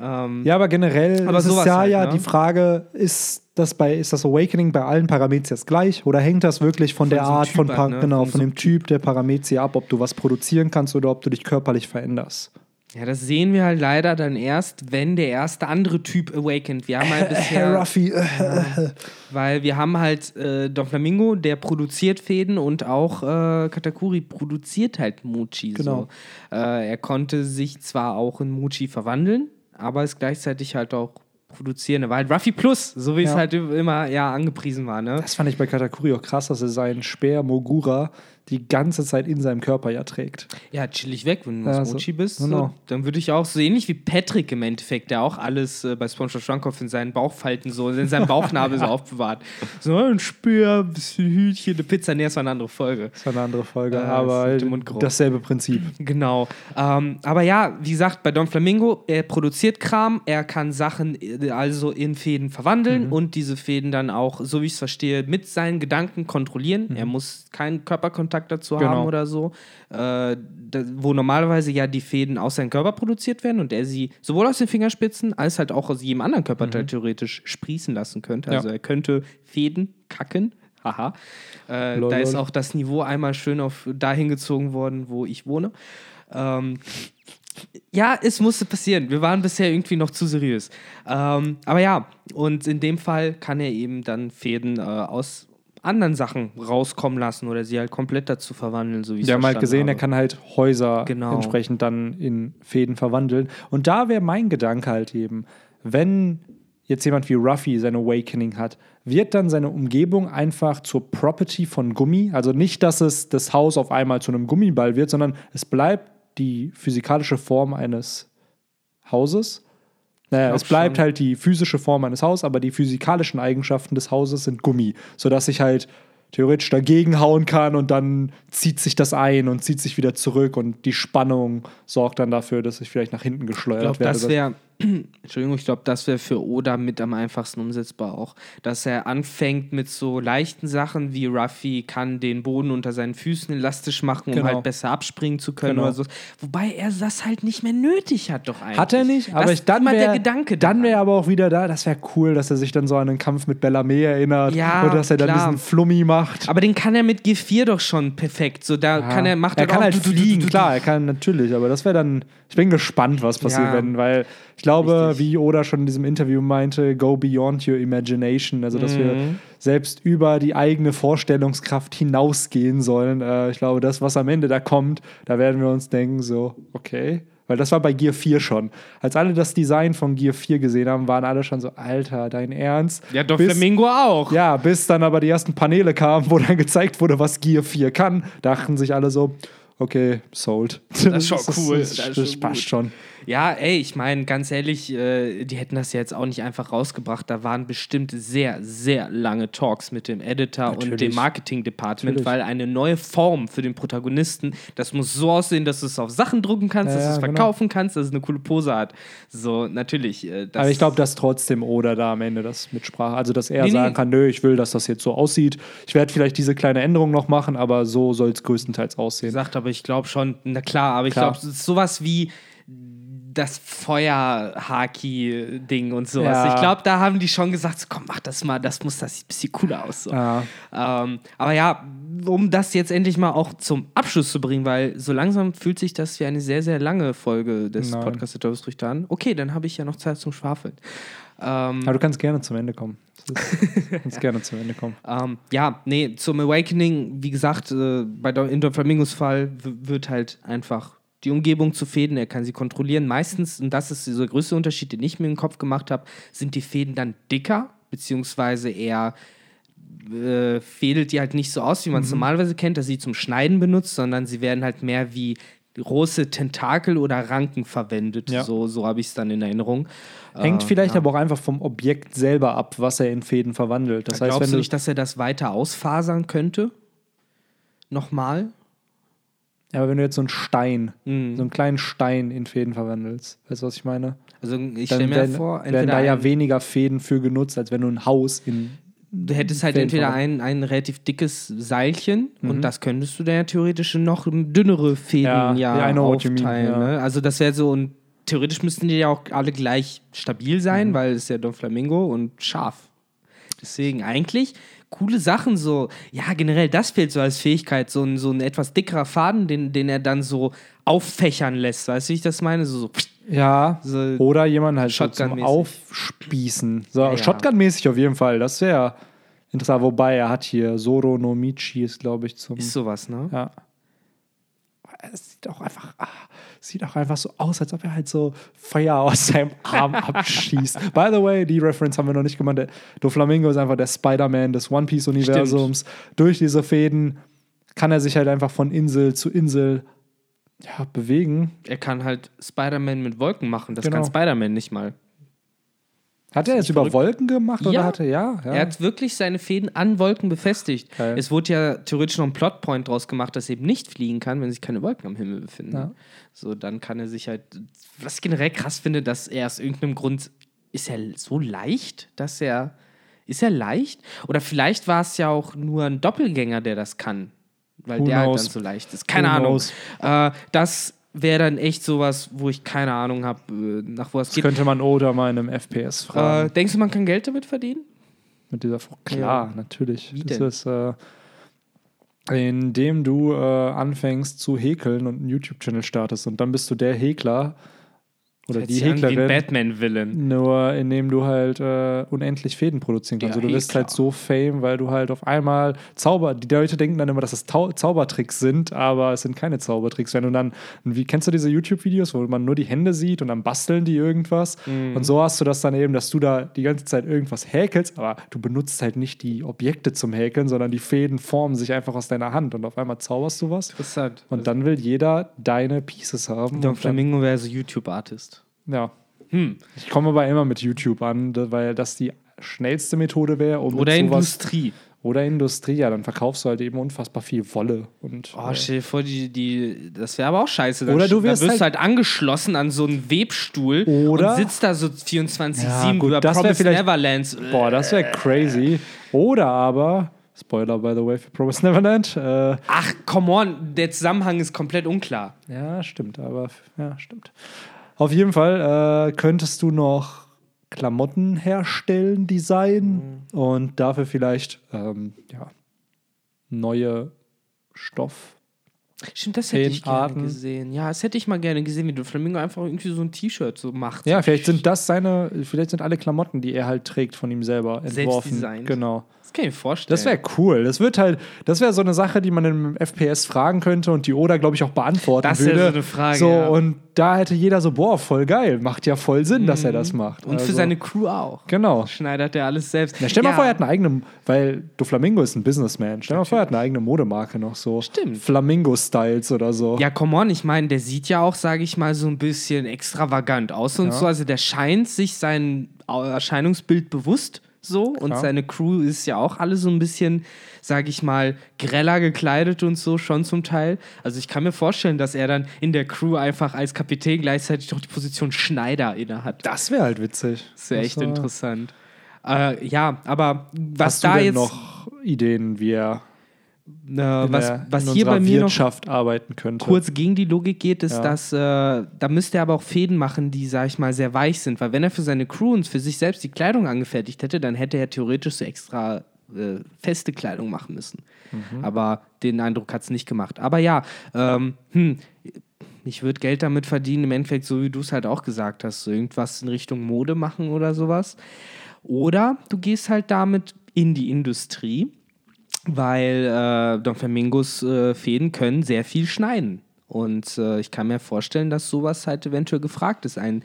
Ähm, Ja, aber generell Aber ist es ja, halt, ja ne? die Frage, ist das bei ist das Awakening bei allen Paramezias gleich oder hängt das wirklich von, Von der diesem Art Typ von Par ne? genau Vom von dem Typ der Paramezia ab, ob du was produzieren kannst oder ob du dich körperlich veränderst? Ja, das sehen wir halt leider dann erst, wenn der erste andere Typ awakened. Wir haben halt Herr bisher, Ruffy, äh, weil wir haben halt äh, Don Flamingo, der produziert Fäden und auch äh, Katakuri produziert halt Muchi. Genau. So. Äh, er konnte sich zwar auch in Muchi verwandeln, aber ist gleichzeitig halt auch produzieren. Er war halt Ruffy Plus, so wie es Ja. halt immer ja angepriesen war. Ne? das fand ich bei Katakuri auch krass, dass er seinen Speer Mogura die ganze Zeit in seinem Körper ja trägt. Ja, chillig weg, wenn du Ja, so- Mochi bist. genau. So, dann würde ich auch so ähnlich wie Patrick im Endeffekt, der auch alles äh, bei SpongeBob Schwankopf in seinen Bauchfalten so, in seinem Bauchnabel so aufbewahrt. So ein Speer, ein bisschen Hütchen, eine Pizza, nee, das war eine andere Folge. Das war eine andere Folge, Äh, aber dasselbe Prinzip. Genau. Ähm, aber ja, wie gesagt, bei Don Flamingo, er produziert Kram, er kann Sachen äh, also in Fäden verwandeln Mhm. und diese Fäden dann auch, so wie ich es verstehe, mit seinen Gedanken kontrollieren. Er muss keinen Körperkontakt dazu Mhm. Genau. haben oder so. Äh, da, wo normalerweise ja die Fäden aus seinem Körper produziert werden und er sie sowohl aus den Fingerspitzen als halt auch aus jedem anderen Körperteil theoretisch sprießen lassen könnte. Also Mhm. Ja. er könnte Fäden kacken. Haha. Äh, da ist auch das Niveau einmal schön auf dahin gezogen worden, wo ich wohne. Ähm, ja, es musste passieren. Wir waren bisher irgendwie noch zu seriös. Ähm, aber ja, und in dem Fall kann er eben dann Fäden äh, aus anderen Sachen rauskommen lassen oder sie halt komplett dazu verwandeln, so wie ich Wir haben halt gesehen, er habe. kann halt Häuser Genau. entsprechend dann in Fäden verwandeln. Und da wäre mein Gedanke halt eben, wenn jetzt jemand wie Ruffy sein Awakening hat, wird dann seine Umgebung einfach zur Property von Gummi? Also nicht, dass es das Haus auf einmal zu einem Gummiball wird, sondern es bleibt die physikalische Form eines Hauses. Naja, glaub es bleibt schon. halt die physische Form eines Hauses, aber die physikalischen Eigenschaften des Hauses sind Gummi, sodass ich halt theoretisch dagegen hauen kann und dann zieht sich das ein und zieht sich wieder zurück und die Spannung sorgt dann dafür, dass ich vielleicht nach hinten Ich geschleudert glaube, werde. das wäre, Entschuldigung, ich glaube, das wäre für Oda mit am einfachsten umsetzbar auch. Dass er anfängt mit so leichten Sachen wie Ruffy kann den Boden unter seinen Füßen elastisch machen, um Genau. halt besser abspringen zu können Genau. oder so. Wobei er das halt nicht mehr nötig hat, doch eigentlich. Hat er nicht, aber das ich, dann wäre der Gedanke dann wäre aber auch wieder da, das wäre cool, dass er sich dann so an einen Kampf mit Bellarmé erinnert Ja, und dass er dann klar. diesen Flummi macht. Aber den kann er mit G4 doch schon perfekt. So, da Ja. kann er, macht er er kann auch halt fliegen, klar, er kann natürlich, aber das wäre dann, ich bin gespannt, was passiert, Ja. wenn, weil ich glaube, Richtig. wie Oda schon in diesem Interview meinte, go beyond your imagination, also dass wir Mhm. selbst über die eigene Vorstellungskraft hinausgehen sollen. Äh, ich glaube, das, was am Ende da kommt, da werden wir uns denken, so, okay. Weil das war bei Gear 4 schon. Als alle das Design von Gear 4 gesehen haben, waren alle schon so, Alter, dein Ernst? Ja, doch Bis- Flamingo auch. ja, bis dann aber die ersten Paneele kamen, wo dann gezeigt wurde, was Gear 4 kann, dachten sich alle so, okay, sold. Das ist schon cool. Das, Das ist das schon passt gut. schon. Ja, ey, ich meine, ganz ehrlich, äh, die hätten das ja jetzt auch nicht einfach rausgebracht. Da waren bestimmt sehr, sehr lange Talks mit dem Editor und Natürlich. dem Marketing-Department, weil eine neue Form für den Protagonisten, das muss so aussehen, dass du es auf Sachen drucken kannst, Ja, dass du es genau. verkaufen kannst, dass es eine coole Pose hat. So, natürlich. Äh, Aber ich glaube, dass trotzdem Oda da am Ende das mitsprach. Also, dass er Nee, nee. sagen kann, nö, ich will, dass das jetzt so aussieht. Ich werde vielleicht diese kleine Änderung noch machen, aber so soll es größtenteils aussehen. gesagt, aber ich glaube schon, na klar, aber ich Klar. glaube, es ist sowas wie das Feuer-Haki-Ding und sowas. Ja. Ich glaube, da haben die schon gesagt, so, komm, mach das mal, das muss, das sieht ein bisschen cooler aus. So. Ja. Ähm, aber ja, um das jetzt endlich mal auch zum Abschluss zu bringen, weil so langsam fühlt sich das wie eine sehr, sehr lange Folge des Nein. Podcasts der Teufelsfrüchte an. Okay, dann habe ich ja noch Zeit zum Schwafeln. Ähm, Aber du kannst gerne zum Ende kommen. Du kannst gerne zum Ende kommen. ähm, ja, nee, zum Awakening, wie gesagt, äh, bei in Don Flamingos Fall wird halt einfach die Umgebung zu Fäden, er kann sie kontrollieren. Meistens, und das ist dieser größte Unterschied, den ich mir im Kopf gemacht habe, sind die Fäden dann dicker, beziehungsweise eher äh, fädelt die halt nicht so aus, wie man es normalerweise kennt, dass sie zum Schneiden benutzt, sondern sie werden halt mehr wie große Tentakel oder Ranken verwendet. Ja. So, so habe ich es dann in Erinnerung. Hängt Äh, vielleicht ja. aber auch einfach vom Objekt selber ab, was er in Fäden verwandelt. Das heißt, Glaubst wenn du nicht, dass er das weiter ausfasern könnte? Nochmal? Ja, aber wenn du jetzt so einen Stein, Mhm. so einen kleinen Stein in Fäden verwandelst, weißt du, was ich meine? Also ich stelle mir werden, vor, werden da ja ein, weniger Fäden für genutzt, als wenn du ein Haus in. du hättest halt Fäden entweder ein, ein relativ dickes Seilchen Mhm. und das könntest du dann ja theoretisch noch dünnere Fäden Ja, ja, you mean, aufteilen. ja. Ne? Also das wäre so ein theoretisch müssten die ja auch alle gleich stabil sein, weil es ist ja Don Flamingo und scharf. Deswegen eigentlich coole Sachen so. Ja, generell, das fehlt so als Fähigkeit, so ein, so ein etwas dickerer Faden, den, den er dann so auffächern lässt. Weißt du, wie ich das meine? So, so Ja, So oder jemand halt so zum. Aufspießen. So, Ja. Shotgun-mäßig auf jeden Fall. Das wäre interessant. Wobei er hat hier Zoro no Michi ist, glaube ich, zum. ist sowas, ne? Ja. Es sieht auch einfach, ah, sieht auch einfach so aus, als ob er halt so Feuer aus seinem Arm abschießt. By the way, die Reference haben wir noch nicht gemacht. Der Doflamingo ist einfach der Spider-Man des One Piece-Universums. Durch diese Fäden kann er sich halt einfach von Insel zu Insel ja, bewegen. Er kann halt Spider-Man mit Wolken machen. Das Genau. kann Spider-Man nicht mal. Hat er jetzt nicht über verrückt? Wolken gemacht oder Ja. hat er, ja? ja. Er hat wirklich seine Fäden an Wolken befestigt. Geil. Es wurde ja theoretisch noch ein Plotpoint draus gemacht, dass er eben nicht fliegen kann, wenn sich keine Wolken am Himmel befinden. Ja. So, dann kann er sich halt. Was ich generell krass finde, dass er aus irgendeinem Grund. Ist er so leicht, dass er. Ist er leicht? Oder vielleicht war es ja auch nur ein Doppelgänger, der das kann. Weil Who der halt knows? dann so leicht ist. Keine Who Ahnung. Äh, das wäre dann echt sowas, wo ich keine Ahnung habe, äh, nach wo es geht. könnte man Oda mal in einem FPS fragen. Äh, denkst du, man kann Geld damit verdienen? Mit dieser Frucht. Klar, natürlich. Wie das denn? ist, äh, indem du äh, anfängst zu häkeln und einen YouTube-Channel startest und dann bist du der Häkler oder Hört die Häklerin. Batman-Villain. Nur indem du halt äh, unendlich Fäden produzieren kannst. Ja, Also du wirst Häkler. halt so fame, weil du halt auf einmal Zauber. Die Leute denken dann immer, dass das Tau Zaubertricks sind, aber es sind keine Zaubertricks. Wenn du dann, wie kennst du diese YouTube-Videos, wo man nur die Hände sieht und dann basteln die irgendwas? Mhm. Und so hast du das dann eben, dass du da die ganze Zeit irgendwas häkelst, aber du benutzt halt nicht die Objekte zum Häkeln, sondern die Fäden formen sich einfach aus deiner Hand und auf einmal zauberst du was. Interessant. Und dann will jeder deine Pieces haben. Don Flamingo wäre so YouTube-Artist. Ja. Hm. Ich komme aber immer mit YouTube an, weil das die schnellste Methode wäre. Um Oder Industrie. Oder Industrie, ja, dann verkaufst du halt eben unfassbar viel Wolle. Und, Oh, äh, stell dir vor, die, die, das wäre aber auch scheiße. Dann, Oder du wirst wirst halt- halt angeschlossen an so einen Webstuhl Oder- und sitzt da so 24-7 Ja, gut, über das vielleicht- Neverlands. boah, das wäre crazy. Oder aber, Spoiler by the way für Promise Neverland, äh, Ach, come on, der Zusammenhang ist komplett unklar. ja, stimmt, aber, ja, stimmt. Auf jeden Fall äh, könntest du noch Klamotten herstellen, designen und dafür vielleicht, ähm, ja, neue Stoff. Stimmt, das hätte ich gerne Feenarten. gesehen. Ja, das hätte ich mal gerne gesehen, wie der Flamingo einfach irgendwie so ein T-Shirt so macht. Ja, vielleicht sind das seine, vielleicht sind alle Klamotten, die er halt trägt, von ihm selber entworfen. Genau. Das kann ich mir vorstellen. Das wäre cool. Das wird halt, das wäre so eine Sache, die man im FPS fragen könnte und die Oda, glaube ich, auch beantworten Das würde. so eine Frage, So, ja. und da hätte jeder so, boah, voll geil. Macht ja voll Sinn, dass er das macht. Und für Also, seine Crew auch. Genau. Schneidert er alles selbst. Na, stell mal Ja. vor, er hat eine eigene, weil Doflamingo ist ein Businessman. Stell mal vor, er hat eine eigene Modemarke noch so. Stimmt. Flamingo-Styles oder so. Ja, come on, ich meine, der sieht ja auch, sage ich mal, so ein bisschen extravagant aus und Ja. so. Also der scheint sich sein Erscheinungsbild bewusst so und Klar. seine Crew ist ja auch alle so ein bisschen, sage ich mal, greller gekleidet und so schon zum Teil. Also ich kann mir vorstellen, dass er dann in der Crew einfach als Kapitän gleichzeitig noch die Position Schneider innehat. Das wäre halt witzig. Das wäre echt wär- interessant. Äh, ja, aber was Hast da du denn jetzt noch Ideen, wie er äh, was, der, was in hier bei mir noch Wirtschaft arbeiten könnte? kurz gegen die Logik geht, ist, Ja. dass äh, da müsste er aber auch Fäden machen, die, sag ich mal, sehr weich sind. Weil wenn er für seine Crew und für sich selbst die Kleidung angefertigt hätte, dann hätte er theoretisch so extra äh, feste Kleidung machen müssen. Mhm. Aber den Eindruck hat es nicht gemacht. Aber ja, ähm, hm, ich würde Geld damit verdienen, im Endeffekt, so wie du es halt auch gesagt hast, so irgendwas in Richtung Mode machen oder sowas. Oder du gehst halt damit in die Industrie weil äh, Don Flamingos äh, Fäden können sehr viel schneiden. Und äh, ich kann mir vorstellen, dass sowas halt eventuell gefragt ist. Ein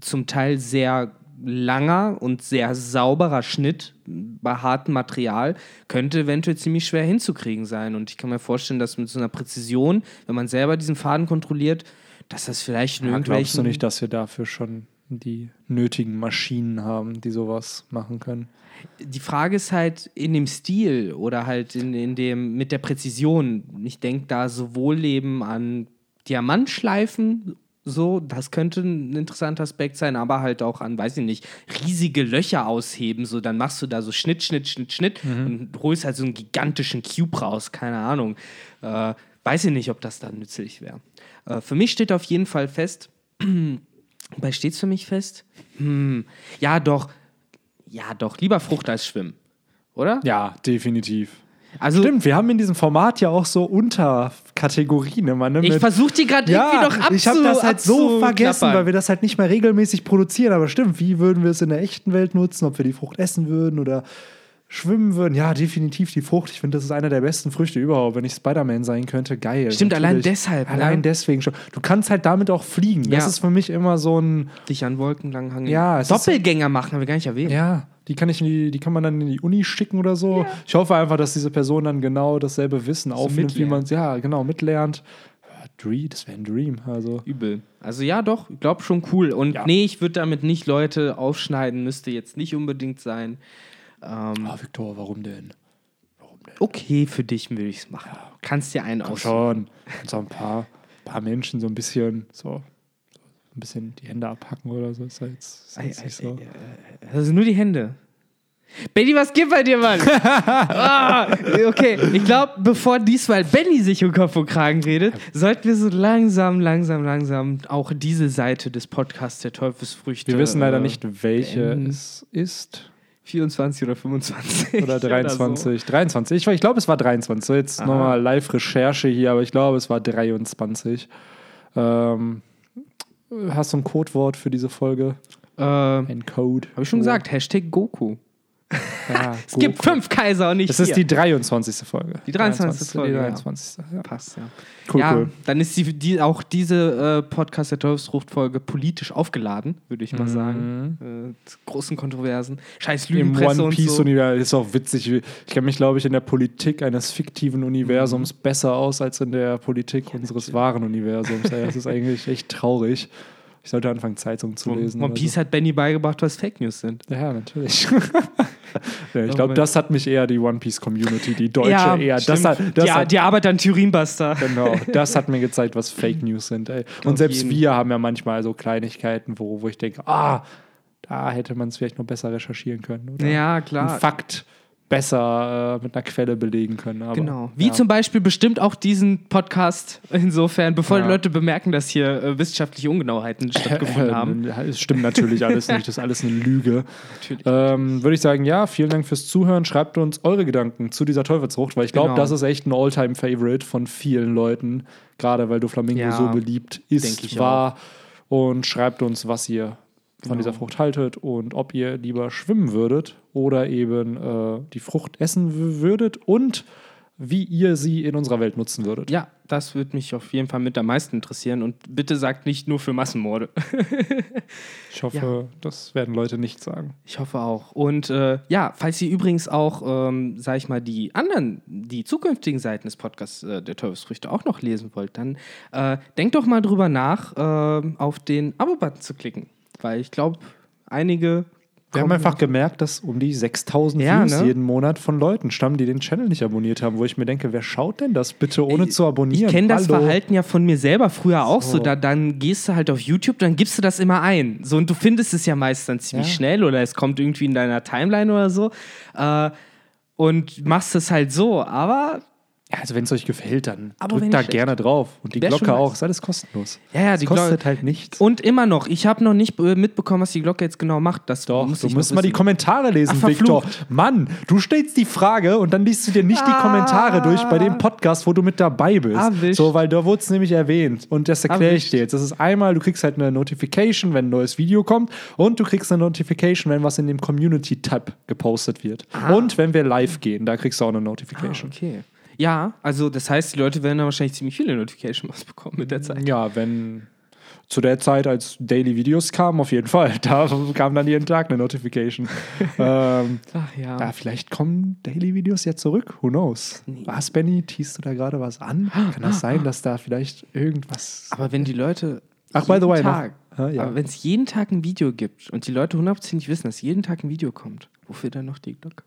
zum Teil sehr langer und sehr sauberer Schnitt bei hartem Material könnte eventuell ziemlich schwer hinzukriegen sein. Und ich kann mir vorstellen, dass mit so einer Präzision, wenn man selber diesen Faden kontrolliert, dass das vielleicht in Ja, glaubst irgendwelchen... du nicht, dass wir dafür schon die nötigen Maschinen haben, die sowas machen können? Die Frage ist halt in dem Stil oder halt in, in dem mit der Präzision. Ich denke da sowohl eben an Diamantschleifen, so, das könnte ein interessanter Aspekt sein, aber halt auch an, weiß ich nicht, riesige Löcher ausheben. So, dann machst du da so Schnitt, Schnitt, Schnitt, Schnitt und holst halt so einen gigantischen Cube raus, keine Ahnung. Äh, weiß ich nicht, ob das dann nützlich wäre. Äh, für mich steht auf jeden Fall fest, Wobei steht es für mich fest? Hm, ja, doch. Ja, doch. Lieber Frucht als Schwimmen. Oder? Ja, definitiv. Also, Stimmt, wir haben in diesem Format ja auch so Unterkategorien immer. Ne, ich mit- versuche die gerade ja, irgendwie noch abzu ich habe das halt so vergessen, weil wir das halt nicht mehr regelmäßig produzieren. Aber stimmt, wie würden wir es in der echten Welt nutzen? Ob wir die Frucht essen würden oder schwimmen würden? Ja, definitiv die Frucht. Ich finde, das ist einer der besten Früchte überhaupt. Wenn ich Spider-Man sein könnte, geil. Stimmt, allein Natürlich. deshalb, ne? Allein deswegen schon. Du kannst halt damit auch fliegen. Das Ja. ist für mich immer so ein. dich an Wolken lang hangeln. Ja, es ist- Doppelgänger machen, haben wir gar nicht erwähnt. Ja, die kann ich die, die kann man dann in die Uni schicken oder so. Ich hoffe einfach, dass diese Person dann genau dasselbe Wissen aufnimmt, wie man es, ja, genau, mitlernt. Ja, Dream, das wäre ein Dream. Also. Übel. Also ja, doch, ich glaube schon cool. Und Ja. nee, ich würde damit nicht Leute aufschneiden, müsste jetzt nicht unbedingt sein. Ähm, Ah, Victor, warum denn? Warum denn? okay, für dich würde ich es machen. Kannst dir einen Komm schon. Und so ein paar, paar Menschen so ein bisschen so, ein bisschen die Hände abhacken oder so. Ist ja jetzt, ist ja jetzt nicht so. Also nur die Hände. Benny, was gibt bei dir, Mann? ah, okay, ich glaube, bevor diesmal Benny sich um Kopf und Kragen redet, sollten wir so langsam, langsam, langsam auch diese Seite des Podcasts der Teufelsfrüchte. Wir wissen leider äh, nicht, welche beenden. es ist. 24 oder 25. Oder 23. 23. Ich, ich glaube, es war 23. So, jetzt nochmal Live-Recherche hier, aber ich glaube, es war 23. Ähm, hast du ein Codewort für diese Folge? So. Äh, Habe Ein Code? ich schon gesagt, Hashtag Goku. Ja, Es gibt fünf Kaiser und nicht Das ist vier. die 23. Folge. Die 23. Folge, Die ja. 23. Ja. Passt, ja. Cool, ja, cool. dann ist die, die, auch diese äh, Podcast der Teufelsfrucht-Folge politisch aufgeladen, würde ich mal sagen. Äh, großen Kontroversen. Scheiß Mhm. Im Lügenpresse One und so. Piece-Universum ist auch witzig. Ich kenne mich, glaube ich, in der Politik eines fiktiven Universums Mhm. besser aus als in der Politik unseres wahren Universums. Das ist eigentlich echt traurig. Ich sollte anfangen, Zeitungen zu lesen. One Piece hat Benny beigebracht, was Fake News sind. so. Ja, natürlich. ja, ich glaube, das hat mich eher die One Piece Community, die deutsche eher. Das hat, das die, hat, die Arbeit an Turinbuster. Genau, das hat mir gezeigt, was Fake News sind. Ey. Und Auf selbst jeden. wir haben ja manchmal so Kleinigkeiten, wo, wo ich denke, ah, da hätte man es vielleicht noch besser recherchieren können. Oder Ja, klar. Fakt besser äh, mit einer Quelle belegen können. Aber, Genau. Wie ja. zum Beispiel bestimmt auch diesen Podcast insofern, bevor Ja. die Leute bemerken, dass hier äh, wissenschaftliche Ungenauheiten stattgefunden haben. Es stimmt natürlich alles nicht, das ist alles eine Lüge. Natürlich. Ähm, Würde ich sagen, ja, vielen Dank fürs Zuhören. Schreibt uns eure Gedanken zu dieser Teufelsfrucht, weil ich glaube, Genau. das ist echt ein Alltime-Favorite von vielen Leuten, gerade weil Doflamingo Ja, so beliebt ist, ich war. Und schreibt uns, was ihr von Genau. dieser Frucht haltet und ob ihr lieber schwimmen würdet oder eben äh, die Frucht essen würdet und wie ihr sie in unserer Welt nutzen würdet. Ja, das würde mich auf jeden Fall mit am meisten interessieren. Und bitte sagt nicht nur für Massenmorde. Ich hoffe, das werden Leute nicht sagen. Ich hoffe auch. Und äh, ja, falls ihr übrigens auch, ähm, sag ich mal, die anderen, die zukünftigen Seiten des Podcasts äh, der Teufelsfrüchte auch noch lesen wollt, dann äh, denkt doch mal drüber nach, ähm, auf den Abo-Button zu klicken. Weil ich glaube, einige. Wir haben einfach gemerkt, dass um die 6000 Ja, Views ne? jeden Monat von Leuten stammen, die den Channel nicht abonniert haben, wo ich mir denke, wer schaut denn das bitte ohne zu Ich abonnieren? kenne das? Verhalten ja von mir selber früher auch so. So. Da, dann gehst du halt auf YouTube, dann gibst du das immer ein. So, und du findest es ja meist dann ziemlich Ja. schnell oder es kommt irgendwie in deiner Timeline oder so. Äh, und machst es halt so. Aber Ja, also wenn es euch gefällt, dann Aber drückt da gerne drauf. Und die Glocke auch, ist alles kostenlos. Ja, ja, Es die kostet Glocke- halt nichts. Und immer noch, ich habe noch nicht äh, mitbekommen, was die Glocke jetzt genau macht. Das Doch, muss du ich musst mal die. Kommentare lesen, Ach, Victor. Mann, du stellst die Frage und dann liest du dir nicht die Kommentare durch bei dem Podcast, wo du mit dabei bist. Erwischt. So, weil da wurde es nämlich erwähnt. Und das erkläre ich dir jetzt. Das ist einmal, du kriegst halt eine Notification, wenn ein neues Video kommt. Und du kriegst eine Notification, wenn was in dem Community-Tab gepostet wird. Und wenn wir live gehen, da kriegst du auch eine Ah, Notification. okay. Ja, also das heißt, die Leute werden dann wahrscheinlich ziemlich viele Notifications bekommen mit der Zeit. Ja, wenn zu der Zeit, als Daily Videos kamen, auf jeden Fall. Da kam dann jeden Tag eine Notification. ähm, Ach ja. ja, vielleicht kommen Daily Videos ja zurück. Who knows? Nee. Was, Benny? Tiest du da gerade was an? Kann das sein, dass da vielleicht irgendwas. Aber wenn die Leute. Ach, by the way, noch- Tag, Ah, ja. Aber wenn es jeden Tag ein Video gibt und die Leute hundertprozentig wissen, dass jeden Tag ein Video kommt, wofür dann noch die Glocke?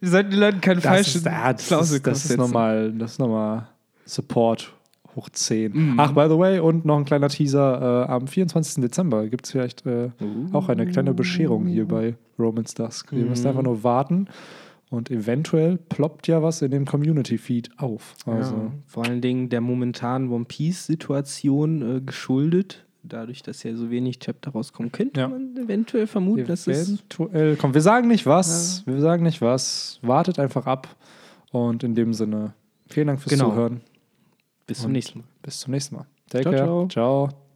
Wir sollten den Leuten keine Das falschen ist, ja, das Klausel ist, das ist nochmal das ist nochmal Support hoch 10. Mhm. Ach, by the way, und noch ein kleiner Teaser. Äh, am 24. Dezember gibt es vielleicht äh, Uh. auch eine kleine Bescherung hier bei Romans Dusk. Ihr müsst Mhm. einfach nur warten und eventuell ploppt ja was in dem Community-Feed auf. Also, ja, vor allen Dingen der momentanen One Piece-Situation äh, geschuldet, dadurch, dass ja so wenig Chapter rauskommen, könnte Ja. man eventuell vermuten, dass es. Eventuell. Komm, wir sagen nicht was. Wir sagen nicht was. Wartet einfach ab. Und in dem Sinne, vielen Dank fürs Genau. Zuhören. Bis zum Und nächsten Mal. Bis zum nächsten Mal. Take Ciao, care. ciao. ciao.